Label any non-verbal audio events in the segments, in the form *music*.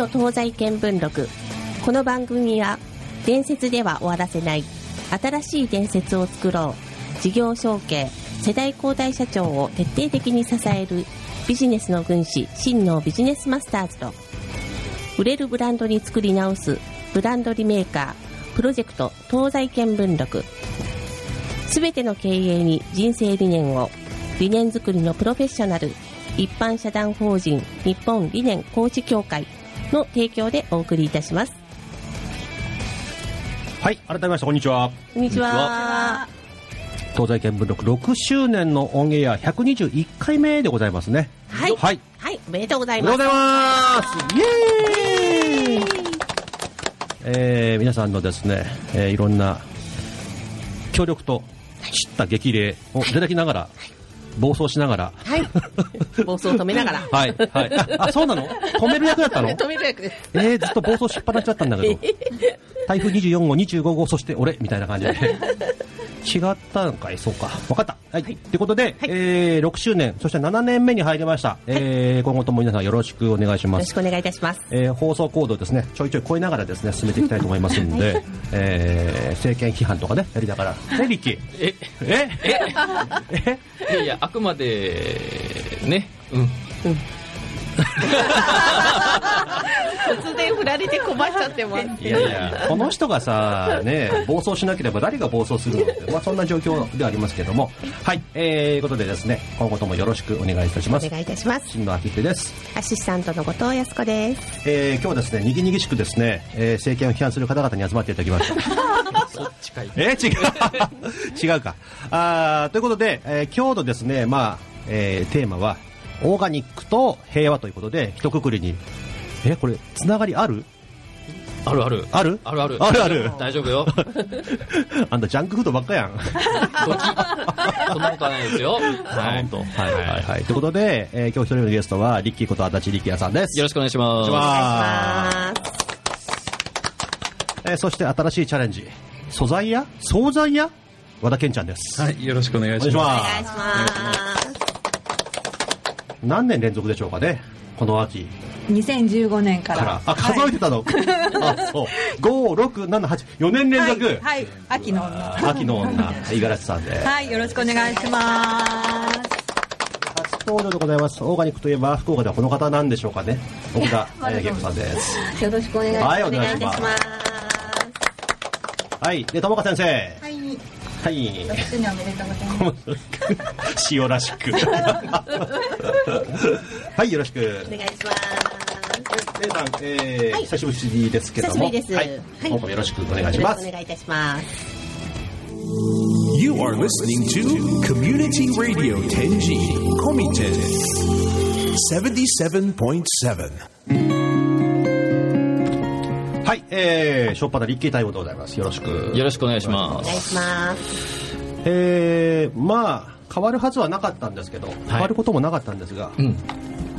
オ東西見聞録。この番組は伝説では終わらせない新しい伝説を作ろう事業承継世代交代社長を徹底的に支えるビジネスの軍師真のビジネスマスターズと売れるブランドに作り直すブランドリメーカープロジェクト東西見聞録。すべての経営に人生理念を理念作りのプロフェッショナル一般社団法人日本理念コーチ協会。の提供でお送りいたします。はい、改めましてこんにちは。こんにちは。東西見聞録6周年のオンエア121回目でございますね。はい。はい。はいおめでとうございおめでとうますございます。イエーイ。えー、皆さんのですね、えーいろんな協力と知った激励をいただきながら、暴走しながら、はい。暴走を止めながら。*laughs* はい、はい。あ、あそうなの？止める役だったの？*laughs* 止める役です。えー、ずっと暴走しっぱなしだったんだけど、*laughs* 台風24号、25号、そして俺みたいな感じで、違ったのかい、そうか、分かった。はい、とい。うことで、えー、6周年、そして7年目に入りました、えー、今後とも皆さんよろしくお願いします。よろし。くお願いいたします。えー放送コードをですね。ちょいちょい超えながらですね進めていきたいと思いますんで、えー政権批判とかねやりながら。ねリッキーえ、え？え？いやいや、あくまで、ね、うん。*laughs* 突然振られて困っちゃってます。いやいやこの人がさね暴走しなければ誰が暴走するのって、まあ、そんな状況ではありますけども。はいえー、いうことでですね今後ともよろしくお願いいたします。お願いいたします。新野明秀です、アシスタントの後藤康子です。えー、今日はですねにぎにぎしくですね、えー政権を批判する方々に集まっていただきました。そっちかい。えー、違う。*laughs* 違うか。あーということで、えー今日のですね、まあえーテーマはオーガニックと平和ということで一括りにえこれつながりある？あるある。ある？あるある。あるある大丈夫よ。*laughs* あんたジャンクフードばっかやん *laughs* そんなことはないですよ。は、はいい。本当。はいはいはい。ということで、えー今日一人目のゲストは、リッキーこと足立力也さんです。よろしくお願いします。お願いしますあえーそして新しいチャレンジ。素材屋？惣菜屋？和田健ちゃんです。はい、よろしくお。願いします何年連続でしょうかねこの秋2015年か。からら。あ、数えてたの？あ、そう。5、6、7、8、4年連続。はい、はい、秋の女。秋の女、五十嵐さんで。はい、よろしくお願いします。初登場でございます。オーガニックといえば、福岡ではこの方なんでしょうかね。奥田さんです。*laughs* よろしくお願いします。はいお願いしますはい。で、友香先生。はい、はい。6周年おめでとうございます。塩らしく。*laughs* はい、よろしく。お願いします。レイさん、えーはい久しぶりですけども。久しぶりですはい。はい今後もよろしくお願いしますお。願いいたします。You are listening to Community Radio Tenji Komiten 77.7. はい、えー、しょっぱなリッキー対応でございます。よろしく。よろしくお願いしまお願いします。えー、まあ、変わるはずはなかったんですけど、変わることもなかったんですが、す。うん。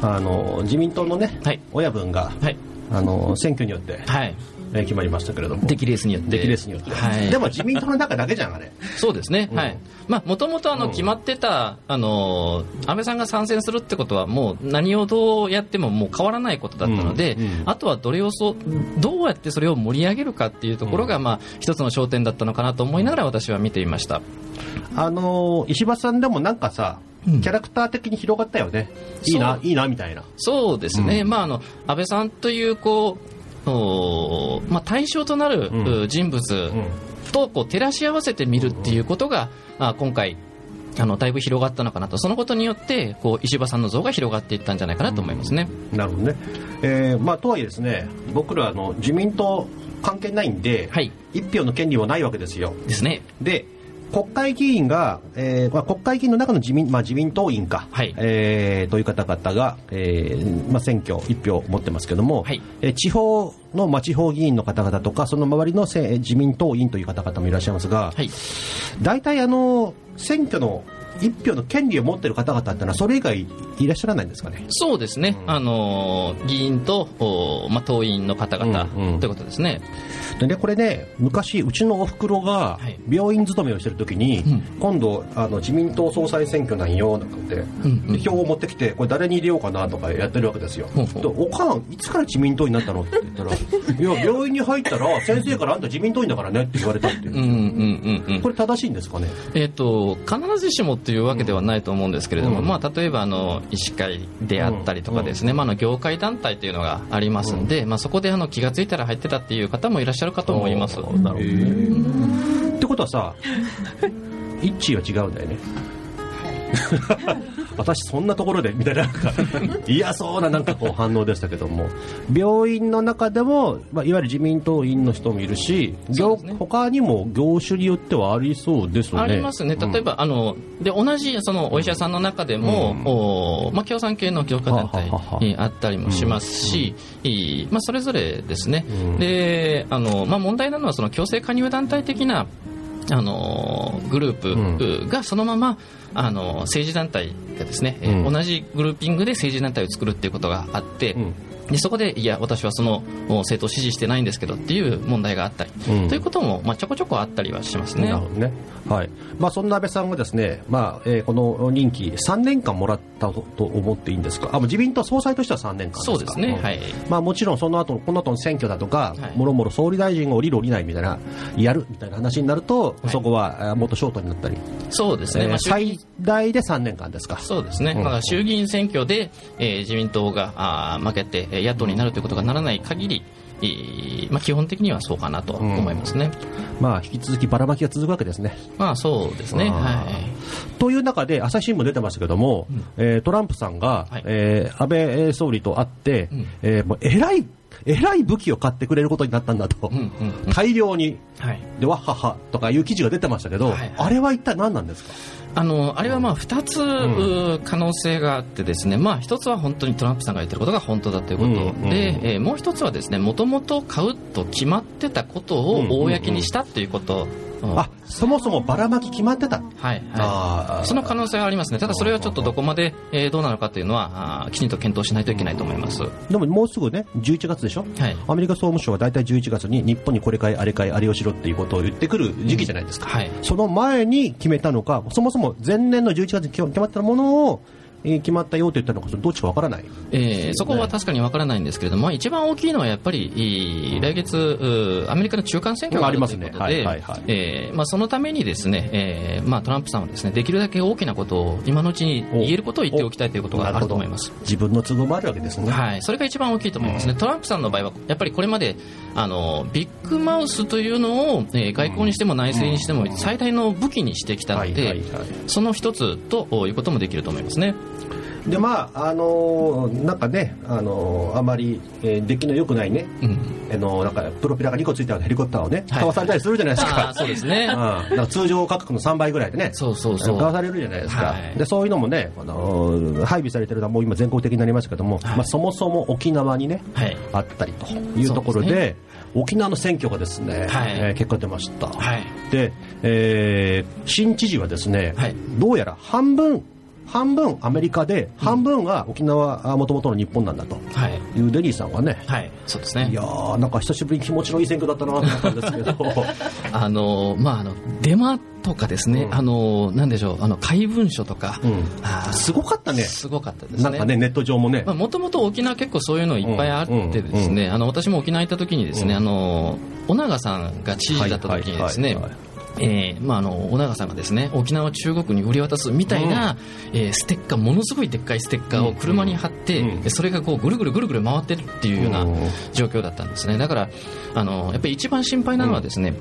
あの、自民党のね、はい親分が、はい。あの、選挙によって、はい。えー決まりましたけれども。出来レースによって。出来レースによって。はい。でも自民党の中だけじゃん、あれ。そうですね、うんはい、まあ、もともと決まってた、あの安倍さんが参戦するってことは、もう何をどうやってももう変わらないことだったので、うんうんあとはどれをそうどうやってそれを盛り上げるかっていうところが、まあ、一つの焦点だったのかなと思いながら、私は見ていました。あのー石破さんでもなんかさ、うんキャラクター的に広がったよね。いいないいな、みたいな。そうですね、うんまあ、あの安倍さんというこうおまあ、対象となる、うんう人物うん。とこう照らし合わせてみるっていうことが、あ今回あのだいぶ広がったのかなとそのことによってこう石破さんの像が広がっていったんじゃないかなと思いますね。なるほどね。えー、まあ、とはいえですね、僕らあの、自民党関係ないんで、はい一票の権利はないわけですよ。ですね。で、国会議員が、えーまあ、国会議員の中の自民,、まあ、自民党員か、はいえーという方々が、えーまあ、選挙一票持ってますけども、はいえー地方の、まあ、地方議員の方々とかその周りのせ自民党員という方々もいらっしゃいますが、はい。大体あの選挙の一票の権利を持っている方々ってのはそれ以外いらっしゃらないんですかね？そうですね、あの議員と、おまあ、党員の方々、うんうん。ということですね。でねこれね昔うちのおふくろがはい。病院勤めをしてる時に、ん。今度あの自民党総裁選挙なんよなんて、んうん。で票を持ってきてこれ誰に入れようかなとかやってるわけですよ、ほうほう。でおかんいつから自民党になったのって言ったら *laughs* いや病院に入ったら先生からあんた自民党員だからねって言われたっていう、うんうんうんうん。これ正しいんですかね？えー、と必ずしもっていうわけではないと思うんですけれども、うん。まあ、例えばあの医師会であったりとかですね、まあ、あの業界団体というのがありますんで、まあ、そこであの気がついたら入ってたっていう方もいらっしゃるかと思います。なるほどね。ってことはさ *laughs* 一致は違うんだよね *laughs* 私そんなところでみたいな。なんか嫌そうななんかこう反応でしたけども。病院の中でも、まあ、いわゆる自民党員の人もいるし、ね。他にも業種によってはありそうですよね。ありますね、例えば、あので同じそのお医者さんの中でも、うん。おまあ、共産系の業界団体にあったりもしますし、まあ、それぞれですね、うん。であのまあ、問題なのはその強制加入団体的なあのグループがそのまま、あの政治団体がですね、えーうん。同じグルーピングで政治団体を作るっていうことがあって、うんでそこでいや私はそのお政党を支持してないんですけどっていう問題があったり、うん。ということも、まあ、ちょこちょこあったりはしますね。なるほどね。はい。まあ、そんな安倍さんがですね、まあ、えーこの任期3年間もらったとと思っていいんですか？あ、自民党総裁としては3年間ですか？そうですね、ん。はい。まあ、もちろんその後この後の選挙だとか、はい。もろもろ総理大臣が降りる降りないみたいな、やるみたいな話になると、はい。そこはもっとショートになったり、そうですね、えーまあ、最大で3年間ですか？そうですね、うん。だから衆議院選挙で、えー自民党があー負けて、えー野党になるということがならない限り、えーまあ、基本的にはそうかなと思いますね。まあ、引き続きばらまきが続くわけですね。まあそうですね、はい。という中で、朝日新聞出てましたけども、えートランプさんが、はい。えー安倍総理と会って、うん。えーもうえらい、えらい武器を買ってくれることになったんだと、うんうんうん。大量に、はい。で、わっはっはとかいう記事が出てましたけど、はいはい。あれは一体何なんですか？あのあれはまあ2つ、う可能性があってですね、まあ、1つは本当にトランプさんが言ってることが本当だということ、うんうんで、えーもう1つはですねもともと買うと決まってたことを公にしたということ、うん。あ、そもそもばらまき決まってた。はいはい、その可能性はありますね、ただそれはちょっとどこまで、えーどうなのかというのは、あーきちんと検討しないといけないと思います。でももうすぐね、11月でしょ、はい。アメリカ総務省は大体11月に日本にこれ買い、あれ買い、あれをしろっていうことを言ってくる時期じゃないですか。はい。その前に決めたのか、そもそも前年の11月に決まったものを、えー決まったよと言ったのか、どっちかわからない。えーそこは確かにわからないんですけれども、一番大きいのはやっぱり、来月、アメリカの中間選挙があるありますねということでそのためにですね、えーまあトランプさんはですね、できるだけ大きなことを今のうちに言えることを言っておきたいということがあると思います。自分の都合もあるわけですね。はい、それが一番大きいと思いますね、トランプさんの場合は、やっぱりこれまであのビッグマウスというのを、えー外交にしても内政にしても最大の武器にしてきたので、その一つということもできると思いますね。でまああのーなんかね、あのーあまり、えー出来の良くないね、うん。あのーなんかプロペラが2個ついたヘリコプターをね、はい。買わされたりするじゃないですあかー。そうですね。*laughs* うん。なんか通常価格の3倍ぐらいでね、そうそうそう。買わされるじゃないですか、はい。でそういうのもね、あのー配備されてるのはもう今、全国的になりましたけども、はい。まあ、そもそも沖縄にね、はい。あったりというところで、です沖縄の選挙がですね、はい。えー結果出ました。はい。で、えー新知事はですね、はい。どうやら半分、半分アメリカで、半分は沖縄、もともとの日本なんだと。はい。いうデリーさんはね、はい、そうですね。いやー、なんか久しぶりに気持ちのいい選挙だったなと思ったんですけど、*laughs* あのまああのデマとかですね、うん。あのなんでしょうあの怪文書とか、うん。あーすごかったね、すごかったですね。なんかね、ネット上もね、もともと沖縄結構そういうのいっぱいあってですね、あの私も沖縄行った時にですね、うん。あの尾長さんが知事だった時にですねはいはいはいはい、えーまあ、あの尾長さんがですね沖縄を中国に売り渡すみたいな、えーステッカーものすごいでっかいステッカーを車に貼って、うん。でそれがこうぐるぐるぐるぐる回ってるっていうようなうん。状況だったんですね。だからあのやっぱり一番心配なのはですね、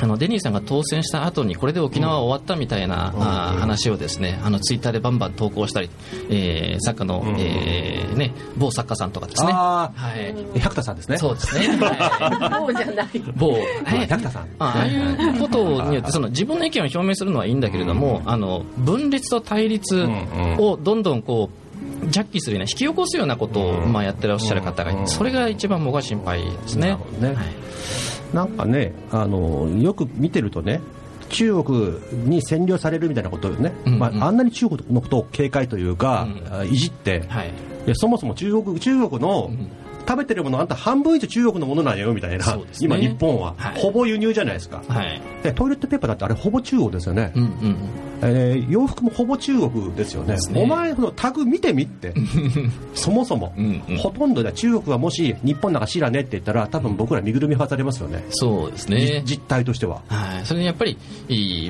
あのデニーさんが当選した後にこれで沖縄は終わったみたいな、あー話をですねあのツイッターでバンバン投稿したり、えー作家の、うん。えーね、某作家さんとかですね。あはい。ー、百田さんですね。そうですね。*laughs* はい。そうじゃない。某、あはい百田さん。ああいうことによってその自分の意見を表明するのはいいんだけれども、あの分裂と対立をどんどんこうジャッキするような引き起こすようなことを、うん。まあ、やってらっしゃる方がそれが一番僕は心配ですね。なるほどね。はいなんかね、あのよく見てるとね、中国に占領されるみたいなことをね、うんうん。まあ、あんなに中国のことを警戒というか、うん。あいじって、はい。いやそもそも中国中国の、ん食べてるものあんた半分以上中国のものなんよみたいな、ね。今日本は、はい。ほぼ輸入じゃないですか、はい。でトイレットペーパーだってあれほぼ中国ですよね、うんうんえー洋服もほぼ中国ですよね。ね。お前このタグ見てみって。*laughs* そもそも、うんうん。ほとんどで中国はもし日本なんか知らねって言ったら多分僕ら身ぐるみ外れますよね。そうですね。じ実態としては。はい、それにやっぱり、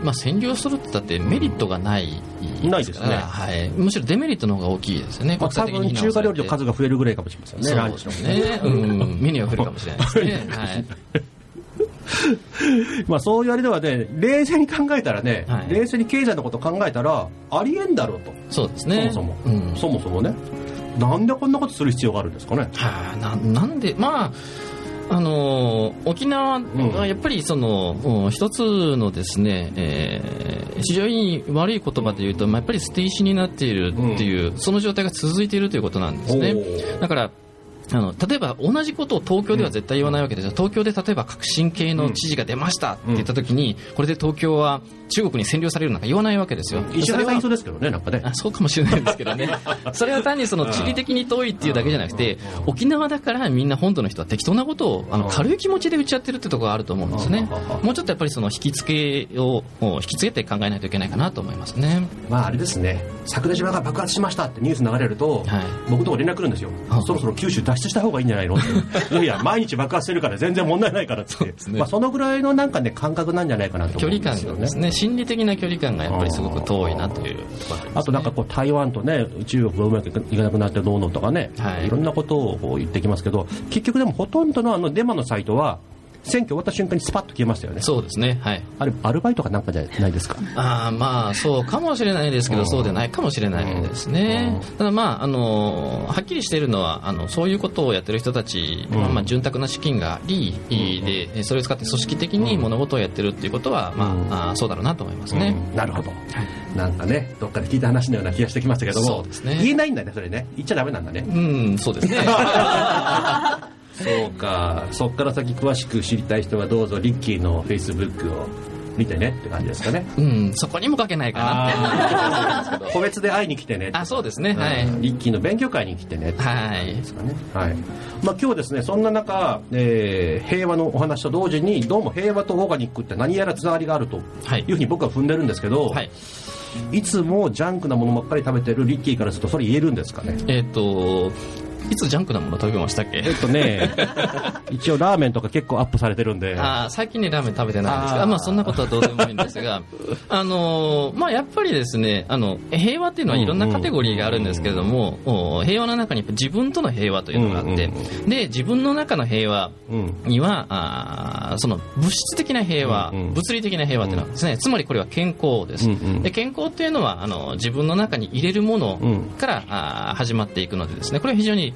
まあ、占領するって言ったってメリットがない、ないですね。はい、むしろデメリットの方が大きいですよね、まあ、多分中華料理の数が増えるぐらいかもしれませんね、ランチのそうですね、うん、メニューが増えるかもしれないですね、*laughs* はい、まあそういうあれではね、冷静に考えたらね、はい。冷静に経済のことを考えたら、ありえんだろうと、そうですね、そもそも、うん。そもそもね、なんでこんなことする必要があるんですかね。はあ、ななんで、まあ、あのー沖縄はやっぱりその、うん一つのですね、えー非常に悪い言葉で言うと、まあ、やっぱり捨て石になっているっていう、その状態が続いているということなんですね。だからあの例えば同じことを東京では絶対言わないわけですよ、東京で例えば革新系の知事が出ましたって言ったときに、これで東京は中国に占領されるなんか言わないわけですよ。石原さんそうですけどね、なんかね。あそうかもしれないんですけどね、*laughs* それは単にその地理的に遠いっていうだけじゃなくて、沖縄だからみんな本土の人は適当なことをあの軽い気持ちで打ち合ってるってところがあると思うんですね、もうちょっとやっぱりその引き付けを引き付けて考えないといけないかなと思いますね。まああれですね、桜島が爆発しましたってニュース流れると、はい。僕のとこ連絡来るんですよ。あ、そろそろ九州脱出した方がいいんじゃないの？って、いやいや、毎日爆発してるから全然問題ないからって、すね。まあ、そのぐらいのなんかね、感覚なんじゃないかなと距思うん離感がですね。ね心理的な距離感がやっぱりすごく遠いなという。ところがあねあとなんかこう台湾とね中国がうまくいかなくなってどうのとかね、はい。い、ろんなことを言ってきますけど結局でもほとんどのあのデマのサイトは選挙終わった瞬間にスパッと消えましたよね。そうですね。はい。あれアルバイトかなんかじゃないですか。あーまあそうかもしれないですけど、うん。そうでないかもしれないですね、うん。ただまああのはっきりしているのはあのそういうことをやってる人たち、うん。まあ、潤沢な資金があり、でそれを使って組織的に物事をやってるっていうことは、まあそうだろうなと思いますね、うん。なるほど、なんかねどっかで聞いた話のような気がしてきましたけども。そうですね。言えないんだねそれね。言っちゃダメなんだね。うんそうですね *laughs* そうか。そっから先詳しく知りたい人はどうぞリッキーのフェイスブックを見てねって感じですかね。うんそこにも書けないかなって。個別で会いに来てねあそうですねはい、うんリッキーの勉強会に来てねはいですかね。はい。まあ今日ですね、そんな中、えー平和のお話と同時に、どうも平和とオーガニックって何やらつながりがあるとはい。いうふうに僕は踏んでるんですけど、はい。い、つもジャンクなものばっかり食べてるリッキーからすると、それ言えるんですかね？えっ、といつジャンクなもの食べましたっけ？えっとね、*laughs* 一応ラーメンとか結構アップされてるんで、あー最近ねラーメン食べてないんですけどあー。まあ、そんなことはどうでもいいんですが *laughs* あのーまあ、やっぱりですねあの平和っていうのはいろんなカテゴリーがあるんですけれども、お平和の中に自分との平和というのがあって、うんで自分の中の平和うん。にはあーその物質的な平和、うんうん物理的な平和というのはですね、つまりこれは健康です、うんうんで健康っていうのはあの自分の中に入れるものうん。から、あー始まっていくのでですねこれは非常に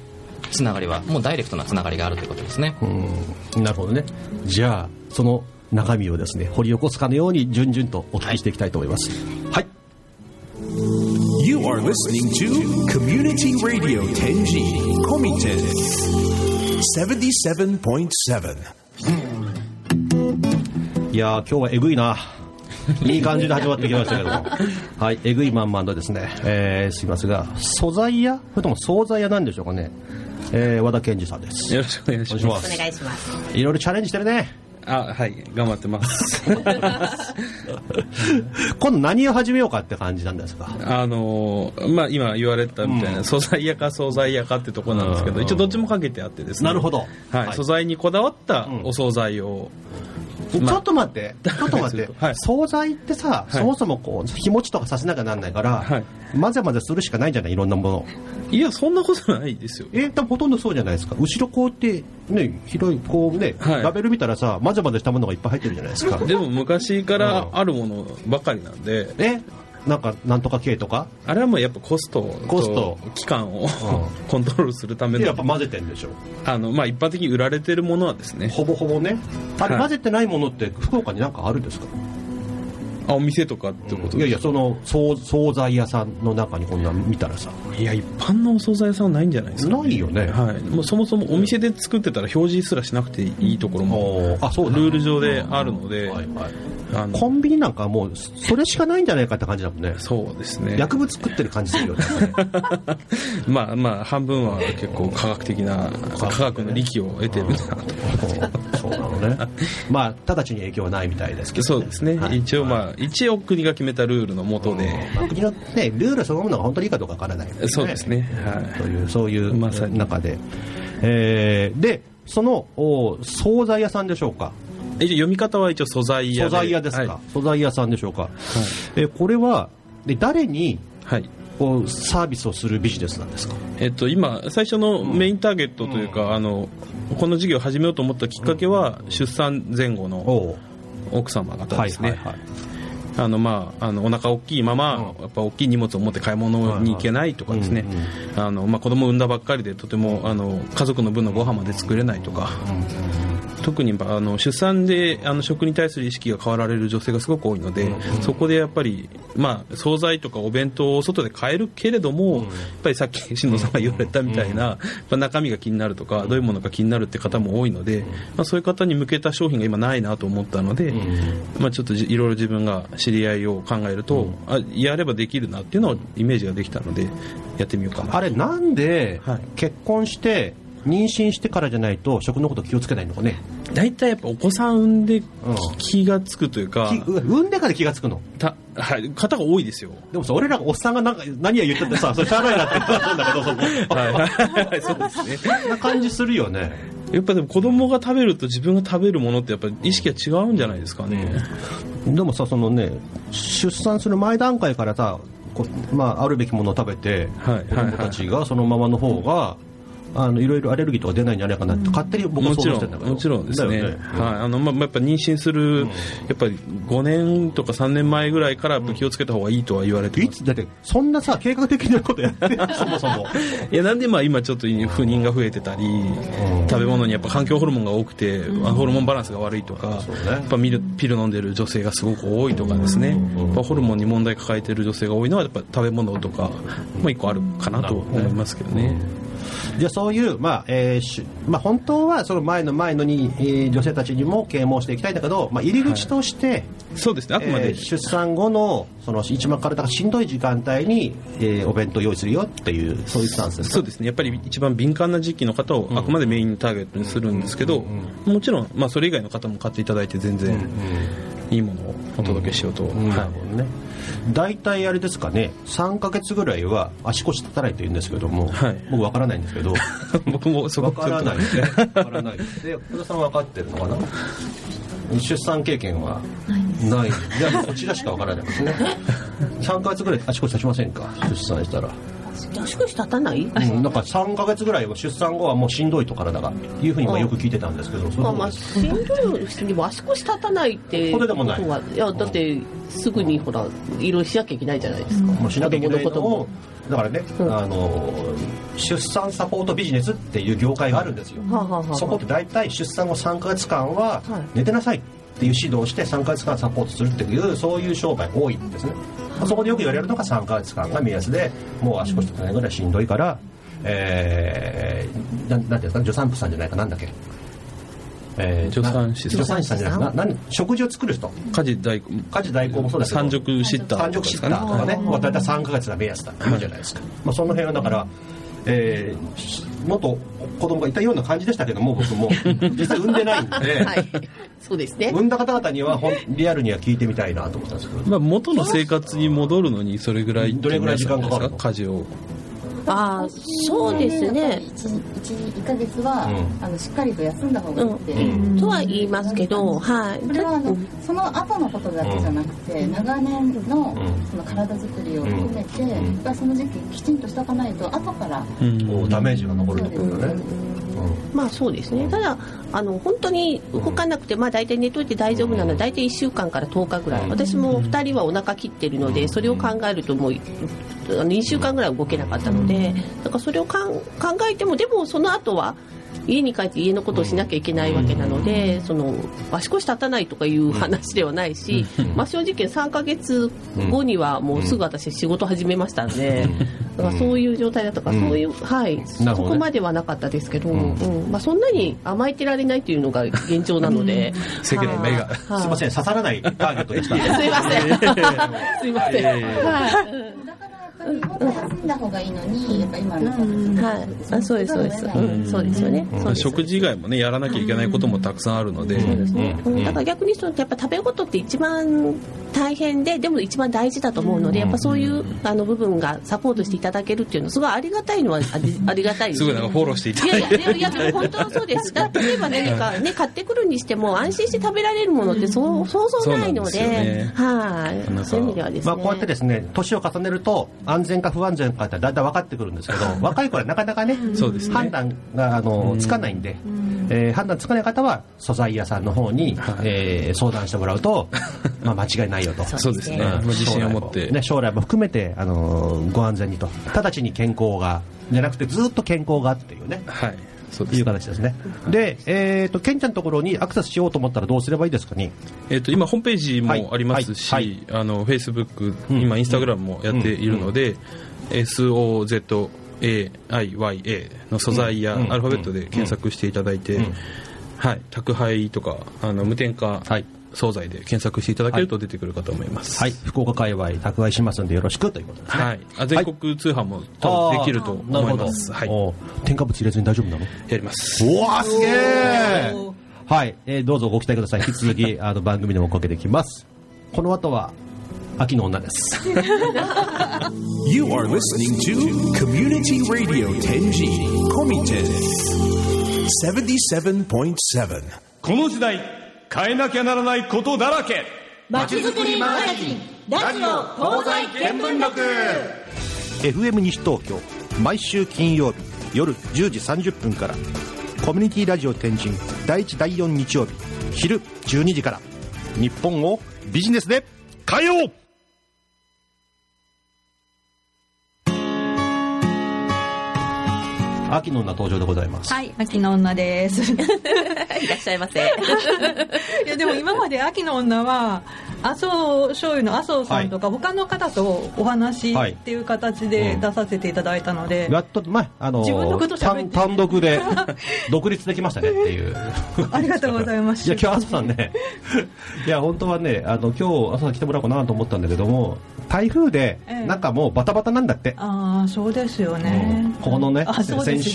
つながりはもうダイレクトなつながりがあるということですね。うんなるほどね。じゃあ、その中身をですね、掘り起こすかのように順々とお聞きしていきたいと思います。はい。You are listening to Community Radio Tenji Komiten 77.7. いやー、今日はえぐいな。*laughs* いい感じで始まってきましたけども。はい、えぐいまんまんのですね、えー、すいませんが、素材屋？それとも惣菜屋なんでしょうかね。えー、和田健二さんです。よろしくお願いします。しお願いします。いろいろチャレンジしてるね。あ、はい、頑張ってます。*laughs* 今度何を始めようかって感じなんですか？あのーまあ、今言われたみたいな、うん素材屋か惣菜屋かってとこなんですけど、うん一応どっちもかけてあってですね。なるほど。はい、素材にこだわったうんお惣菜を、ちょっと待って、ちょっと待って、はい。惣菜ってさ、はい。そもそもこう日持ちとかさせなきゃなんないから、はい。混ぜ混ぜするしかないんじゃないいろんなもの。いや、そんなことないですよ。えー、ほとんどそうじゃないですか。後ろこうって、ね、広い、こうね、はい。ラベル見たらさ、混ぜ混ぜしたものがいっぱい入ってるじゃないですか。でも昔からあるものばかりなんで、え？なんか、なんとか系とか？あれはもうやっぱコストとコスト。期間をん。*laughs* コントロールするための。でやっぱ混ぜてんでしょ？あの、まあ、一般的に売られてるものはですね。ほぼほぼね。あれ、はい。混ぜてないものって福岡になんかあるんですか？あお店とかってこといやいや、ですかその、惣惣菜屋さんの中にこんなん見たらさ。いや一般のお惣菜屋さんはないんじゃないですか、ないよね。はい、もうそもそもお店で作ってたら表示すらしなくていいところもあ、そうルール上であるので、はいはい。コンビニなんかはもうそれしかないんじゃないかって感じだもんね。そうですね。薬物食ってる感じするよね。*laughs* まあまあ半分は結構科学的な科学の力を得てるなとそうなのね。*laughs* まあ直ちに影響はないみたいですけど、そうですね、はい。一応まあ一応国が決めたルールのもとで、まあ国の、ね、ルールそのものが本当にいいかどうかわからない、そうですね。はい。というそういう中で、えーでそのお惣菜屋さんでしょうか。一応読み方は一応素材屋素材屋ですか、はい。素材屋さんでしょうか、えーこれはで誰にはいこうサービスをするビジネスなんですか？えっと、今最初のメインターゲットというか、あのこの事業を始めようと思ったきっかけは、出産前後のお奥様方ですね、はいはいはい。あのまあ、あのお腹大きいまま、やっぱ大きい荷物を持って買い物に行けないとかですね、あのまあ、子供を産んだばっかりでとてもあの家族の分のご飯まで作れないとか、特にあの出産であの食に対する意識が変わられる女性がすごく多いので、そこでやっぱり、まあ、惣菜とかお弁当を外で買えるけれども、やっぱりさっき新藤さんが言われたみたいな、やっぱ中身が気になるとかどういうものか気になるって方も多いので、まあ、そういう方に向けた商品が今ないなと思ったので、まあ、ちょっとじいろいろ自分が知り合いを考えると、あやればできるなっていうのをイメージができたのでやってみようかな。あれなんではい。結婚して妊娠してからじゃないと食のこと気をつけないのかね？大体やっぱお子さん産んでうん気がつくというか、き産んでから気がつくの？たはい、方が多いですよ。でもさ俺らがおっさんがなんか何や言っててさそれしゃあないなって言ったんだけどはい。はい、そうですね。そんな感じするよね。やっぱでも子供が食べると自分が食べるものってやっぱり意識が違うんじゃないですかね。でもさそのね出産する前段階からさこまあ、あるべきものを食べて、はい。子供たちがそのままの方が、あのいろいろアレルギーとか出ないんじゃないかなって勝手に僕は想もちろん像してんだけど。もちろんですね。ね。はい。あのまあ、やっぱ妊娠する、やっぱり5年とか3年前ぐらいから気をつけた方がいいとは言われていつだってそんなさ計画的なことやってる *laughs* そもそも。いやなんでまあ今ちょっと不妊が増えてたり、食べ物にやっぱ環境ホルモンが多くて、あホルモンバランスが悪いとか、そうね。やっぱミルピル飲んでる女性がすごく多いとかですね、やっぱホルモンに問題抱えてる女性が多いのはやっぱ食べ物とかも一個あるかなと思いますけどね。じゃあそういう、まあえーしまあ、本当はその前の前のに、えー女性たちにも啓蒙していきたいんだけど、まあ、入り口として、そうですね、あくまで、えー出産後のその一番体がしんどい時間帯に、えーお弁当用意するよっていうそういうスタンスですか？そうですね。やっぱり一番敏感な時期の方をあくまでメインターゲットにするんですけど、もちろん、まあ、それ以外の方も買っていただいて全然いいものをお届けしようと、うん。なはるほどね。大体あれですかね。3ヶ月ぐらいは足腰立たないと言うんですけども、はい。僕わからないんですけど。い、*laughs* 僕もそこわからない。ですねわからない。で福田さん分かってるのかな？出産経験はないじゃあこちらしかわからないですね。*laughs* 3ヶ月ぐらい足腰立ちませんか？出産したら。足腰立たない？うん、なんか3ヶ月ぐらいは出産後はもうしんどいと体がいうふうにまあよく聞いてたんですけどまあまあ、しんどい人にも足腰立たない。ってそれでもないいやだってすぐにほらいろいろしなきゃいけないじゃないですか、もうしなきゃいけないの子供をだからね、うん。あの出産サポートビジネスっていう業界があるんですよ、はあはあはあそこって大体出産後3ヶ月間ははい。寝てなさいっていう指導をして3ヶ月間サポートするっていうそういう商売多いんですね、まあ。そこでよく言われるのが3ヶ月間が目安でもう足腰立たないぐらいしんどいから、えー、なんなんていうんですか助産婦さんじゃないかなんだっけえー助産師さん。助産師さんじゃない。かな何？食事を作る人？家事代行。家事代行もそうだけど。三熟シッター三熟シッターとかね、まあ、大体3ヶ月が目安だじゃないですか、まあ、その辺はだから、えー、元子供がいたような感じでしたけども僕も。実際産んでないんで、*laughs* はい。そうですね。産んだ方々にはほんリアルには聞いてみたいなと思ったんですけど、まあ、元の生活に戻るのにそれぐらいどれぐらい時間かかるの？家事をああそうですね。1, 1ヶ月は、うん。あのしっかりと休んだ方がいいって、うん。とは言いますけどはい。それはあのうんその後のことだけじゃなくて、長年のその体作りを含めて、ん。やっぱりその時期きちんとしておかないと後から、うん。こうダメージが残るってことだね、まあそうですね。ただあの本当に動かなくて、まあ、大体寝といて大丈夫なのは大体1週間から10日ぐらい。私も2人はお腹切ってるのでそれを考えるともうあの2週間ぐらい動けなかったので、だからそれをかん考えてもでもその後は家に帰って家のことをしなきゃいけないわけなので、その足腰立たないとかいう話ではないし、まあ、正直3ヶ月後にはもうすぐ私仕事始めましたんで、だからそういう状態だとか、そういう、はい、そこまではなかったですけど、うん。まあ、そんなに甘えてられないというのが現状なので、世間の目がはい。すいません、刺さらないターゲットでした。*laughs* すいません。*laughs* すいません。はい。だからやっぱりもっと休ん。だ方がいいのに、やっぱ今のはい。あ、そうです、そうです。うん、そうですよね。食事以外もねやらなきゃいけないこともたくさんあるので、そうですね。うん。だから逆にそのやっぱ食べ事って一番大変で、でも一番大事だと思うので、やっぱそういうあの部分がサポートしていただけるっていうのはすごいありがたいのはありありがたいですすぐなんかフォローしていたいやいだいて。やいやいやでも本当はそうです。だ例えば何かね買ってくるにしても安心して食べられるものってそうそうそうないのそうなんですよで、ね。はい。そういう意味ではですね。まあ、こうやってですね年を重ねると安全か不安全かってだんだん分かってくるんですけど *laughs* 若い頃はなかなかねそうですね。判断があのつかないんで、えー判断つかない方は素材屋さんの方に、えー相談してもらうと、*laughs* まあ、間違いないよと。そうですね、うん。まあ自信を持って、ね、将来も含めて、あのーご安全にと。直ちに健康がじゃなくてずっと健康がっていうね。はいそういう形ですね。で、えー、とケンちゃんのところにアクセスしようと思ったらどうすればいいですかねえっと今ホームページもありますし、はいはい。あのフェイスブックうん今インスタグラムもやっているので、SOZAIYA の素材やうんアルファベットで検索していただいて、うん。はい、宅配とかあの無添加はい惣菜で検索していただけると出てくるかと思います。はい。福岡界隈宅配しますんでよろしくということですね。はい、あ全国通販も多分できるとなるほど思います。はい、お添加物入れずに大丈夫なの？やります。うわすげえはい、えーどうぞご期待ください。引き続きあの番組でもかけてきます。この後は秋の女です。*laughs* You are listening to Community Radio Tenji Komiten 77.7. この時代変えなきゃならないことだらけ。まちづくりマガジンラジオ東西見聞録。FM 西東京毎週金曜日夜10時30分から。コミュニティラジオ天神第1第4日曜日昼12時から。日本をビジネスで変えよう秋の女登場でございます、はい、秋の女です。い *laughs* いらっしゃいませ。や、でも今まで秋の女は、麻生醤油の麻生さんとか、他の方とお話はいっていう形で出させていただいたので、やっと前あの自分のこと単単独で *laughs* 独立できましたねっていう。ありがとうございます。いや今日朝さんね *laughs* いや本当はねあの今日朝さん来てもらおうかなと思ったんだけども台風でええ。なんかもうバタバタなんだって、ああ、そうですよね。うん。ここのね先週、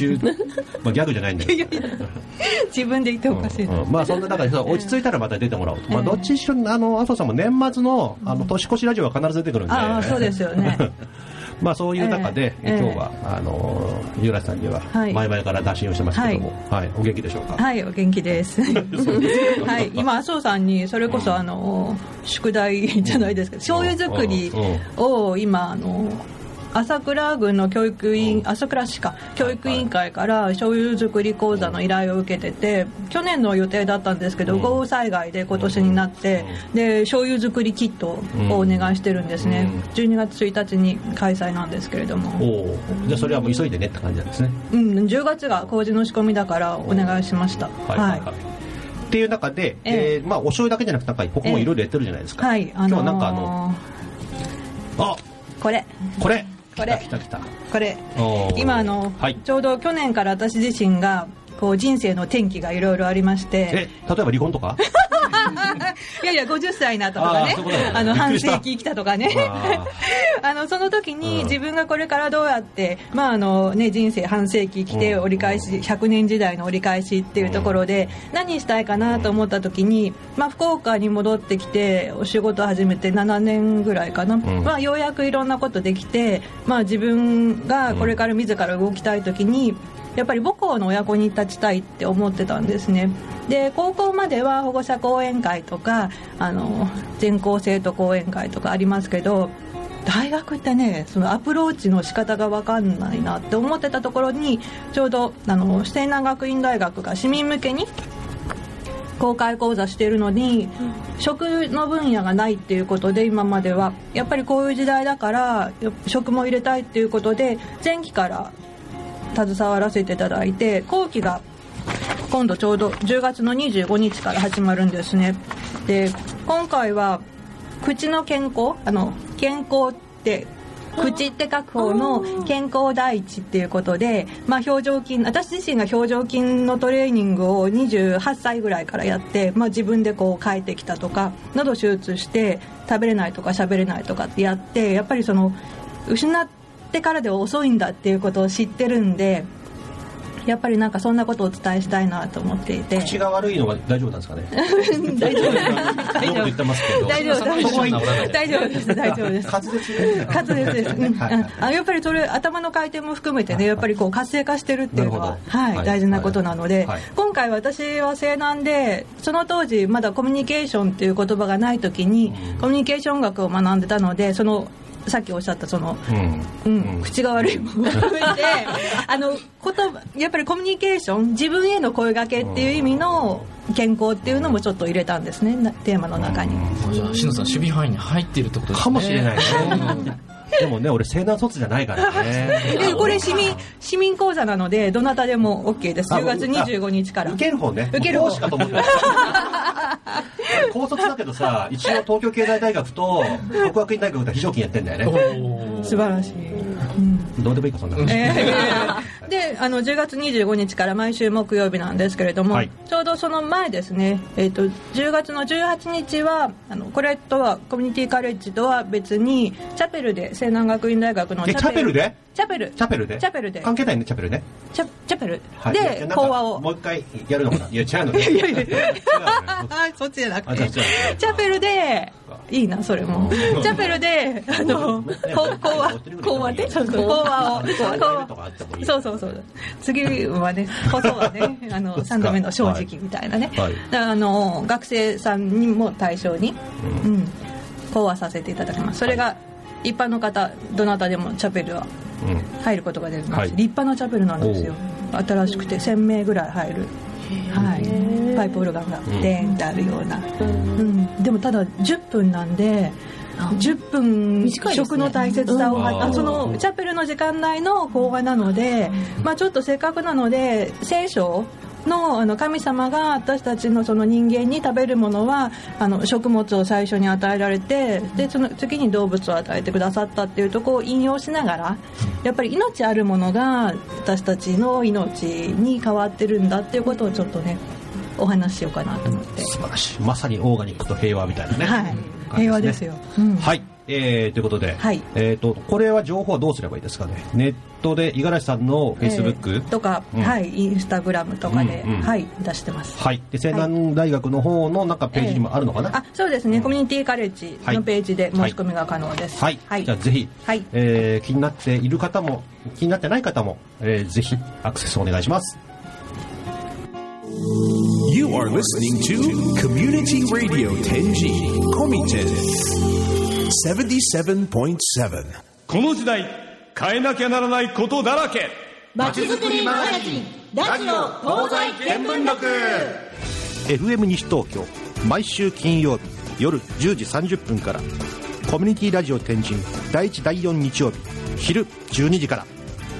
まあ、ギャグじゃないんだけど。自分で言っておかしいな。うん。まあそんな中でさ落ち着いたらまた出てもらおうと、まあ、ええ。どっちにしろあの麻生さんも年末のあの年越しラジオは必ず出てくるんで。ああ、そうですよね。*laughs* まあそういう中で、ええ。今日はあのゆうらさんにははい。前々から打診をしてますけども、はい。お元気でしょうか、はい、お元気です。*laughs* はい、今、麻生さんに、それこそ、あの、宿題じゃないですけど、醤油作りを今、あの、朝倉郡の教育委員、朝倉市か、教育委員会から醤油作り講座の依頼を受けてて、去年の予定だったんですけど、豪雨災害で今年になって、で、醤油作りキットをお願いしてるんですね。12月1日に開催なんですけれども。おおじゃあそれはもう急いでねって感じなんですね。うん、10月が工事の仕込みだからお願いしました。はいはいはい。っていう中で、ええ。ーまあ、お醤油だけじゃなくてなんか他もいろいろやってるじゃないですか、はい、あ今日のはなんかあのあこれ、これこれ。これ、今あの、はい。ちょうど去年から私自身が、こう人生の転機がいろいろありまして、え例えば離婚とか？*laughs* いやいや、50歳になったとかね。あの、半世紀生きたとかね。あ。*laughs* あのその時うん。に自分がこれからどうやって、まああのね、人生半世紀生きてうん。折り返し、100年時代の折り返しっていうところで何したいかなと思った時に、まあ、福岡に戻ってきてお仕事始めて7年ぐらいかな、ん。まあ、ようやくいろんなことできて、まあ、自分がこれから自ら動きたい時にやっぱり母校の親子に立ちたいって思ってたんですね。で高校までは保護者講演会とかあの全校生徒講演会とかありますけど大学ってねそのアプローチの仕方が分かんないなって思ってたところにちょうどあの西南学院大学が市民向けに公開講座してるのに、食の分野がないっていうことで今までは。やっぱりこういう時代だから食も入れたいっていうことで前期から携わらせていただいて後期が今度ちょうど10月の25日から始まるんですね。で今回は口の健康あの健康って口って書く方の健康第一っていうことで、まあ、表情筋私自身が表情筋のトレーニングを28歳ぐらいからやって、まあ、自分でこう変えてきたとか喉手術して食べれないとか喋れないとかってやってやっぱりその失ってからでは遅いんだっていうことを知ってるんでやっぱりなんかそんなことをお伝えしたいなと思っていて。口が悪いのが大丈夫なんですかね？*laughs* 大丈夫。大丈夫大丈夫。大丈夫大丈夫です。大丈夫です。滑舌です、うん。はいあやっぱりそれ頭の回転も含めてねやっぱりこう活性化してるっていうのははい、はい。大事なことなので、はい。今回私は西南でその当時まだコミュニケーションっていう言葉がない時に、コミュニケーション学を学んでたのでそのさっきおっしゃったそのうん。うん、口が悪いも含めて *laughs* あの言葉やっぱりコミュニケーション自分への声掛けっていう意味の健康っていうのもちょっと入れたんですねなテーマの中に。じゃあさん守備範囲に入っているってことですね。かもしれないね。*laughs* でもね俺西南卒じゃないからね。*laughs* でこれ市民市民講座なのでどなたでも OK です。あ10月25日から。受ける方ね。受ける方。講師かと思ってた *laughs* 高卒だけどさ一応東京経済大学と国学院大学と非常勤やってんだよね。素晴らしい、うん。どうでもいいかそんなのえーであの10月25日から毎週木曜日なんですけれども、はい。ちょうどその前ですね、えー、と10月の18日はあのこれとはコミュニティカレッジとは別にチャペルで西南学院大学のえチャペルで？チャペル。チャペルで？チャペルで。関係ないねチャペルね。チャチャペル。で講話をもう一回やるのかな？*laughs* いや違うのね。*laughs* *laughs* そっちじゃなくて。チャペルでいいなそれも。チャペルであのこ講話講話でそうそう講話を講話そうそうそう。次はね放送はね *laughs* あの3度目の正直みたいなね、はい。あの学生さんにも対象に、うん、講話させていただきます。それが一般の方どなたでもチャペルはうん。入ることができます、はい。立派なチャペルなんですよ。新しくて1000名ぐらい入る。はい、パイプオルガンがデーンってあるような、うん。でもただ10分なんで10分食の大切さを、うん。あそのチャペルの時間内の法話なので、まあ、ちょっとせっかくなので聖書のあの神様が私たちのその人間に食べるものはあの食物を最初に与えられてでその次に動物を与えてくださったっていうところを引用しながらやっぱり命あるものが私たちの命に変わってるんだっていうことをちょっとねお話ししようかなと思って、素晴らしい。まさにオーガニックと平和みたいなね。はい平和ですよ、うん。はい、えー、ということで、はい。えー、とこれは情報はどうすればいいですかね？ネットで五十嵐さんのフェイスブック、えーとか、うん。はいインスタグラムとかで、うんうんはい出してます。はい。で西南大学の方のなんかページにもあるのかな、あそうですね、コミュニティカレッジのページで申し込みが可能です。はい、はい。じゃあぜひ、はい。えー気になっている方も気になってない方も、えーぜひアクセスお願いします You are listening to Community Radio Tenji Komiten 77.7. この時代変えなきゃならないことだらけ。まちづくりマガジンラジオ東西見聞録。FM 西東京毎週金曜日夜10時30分から。コミュニティラジオ天神第1第4日曜日昼12時から。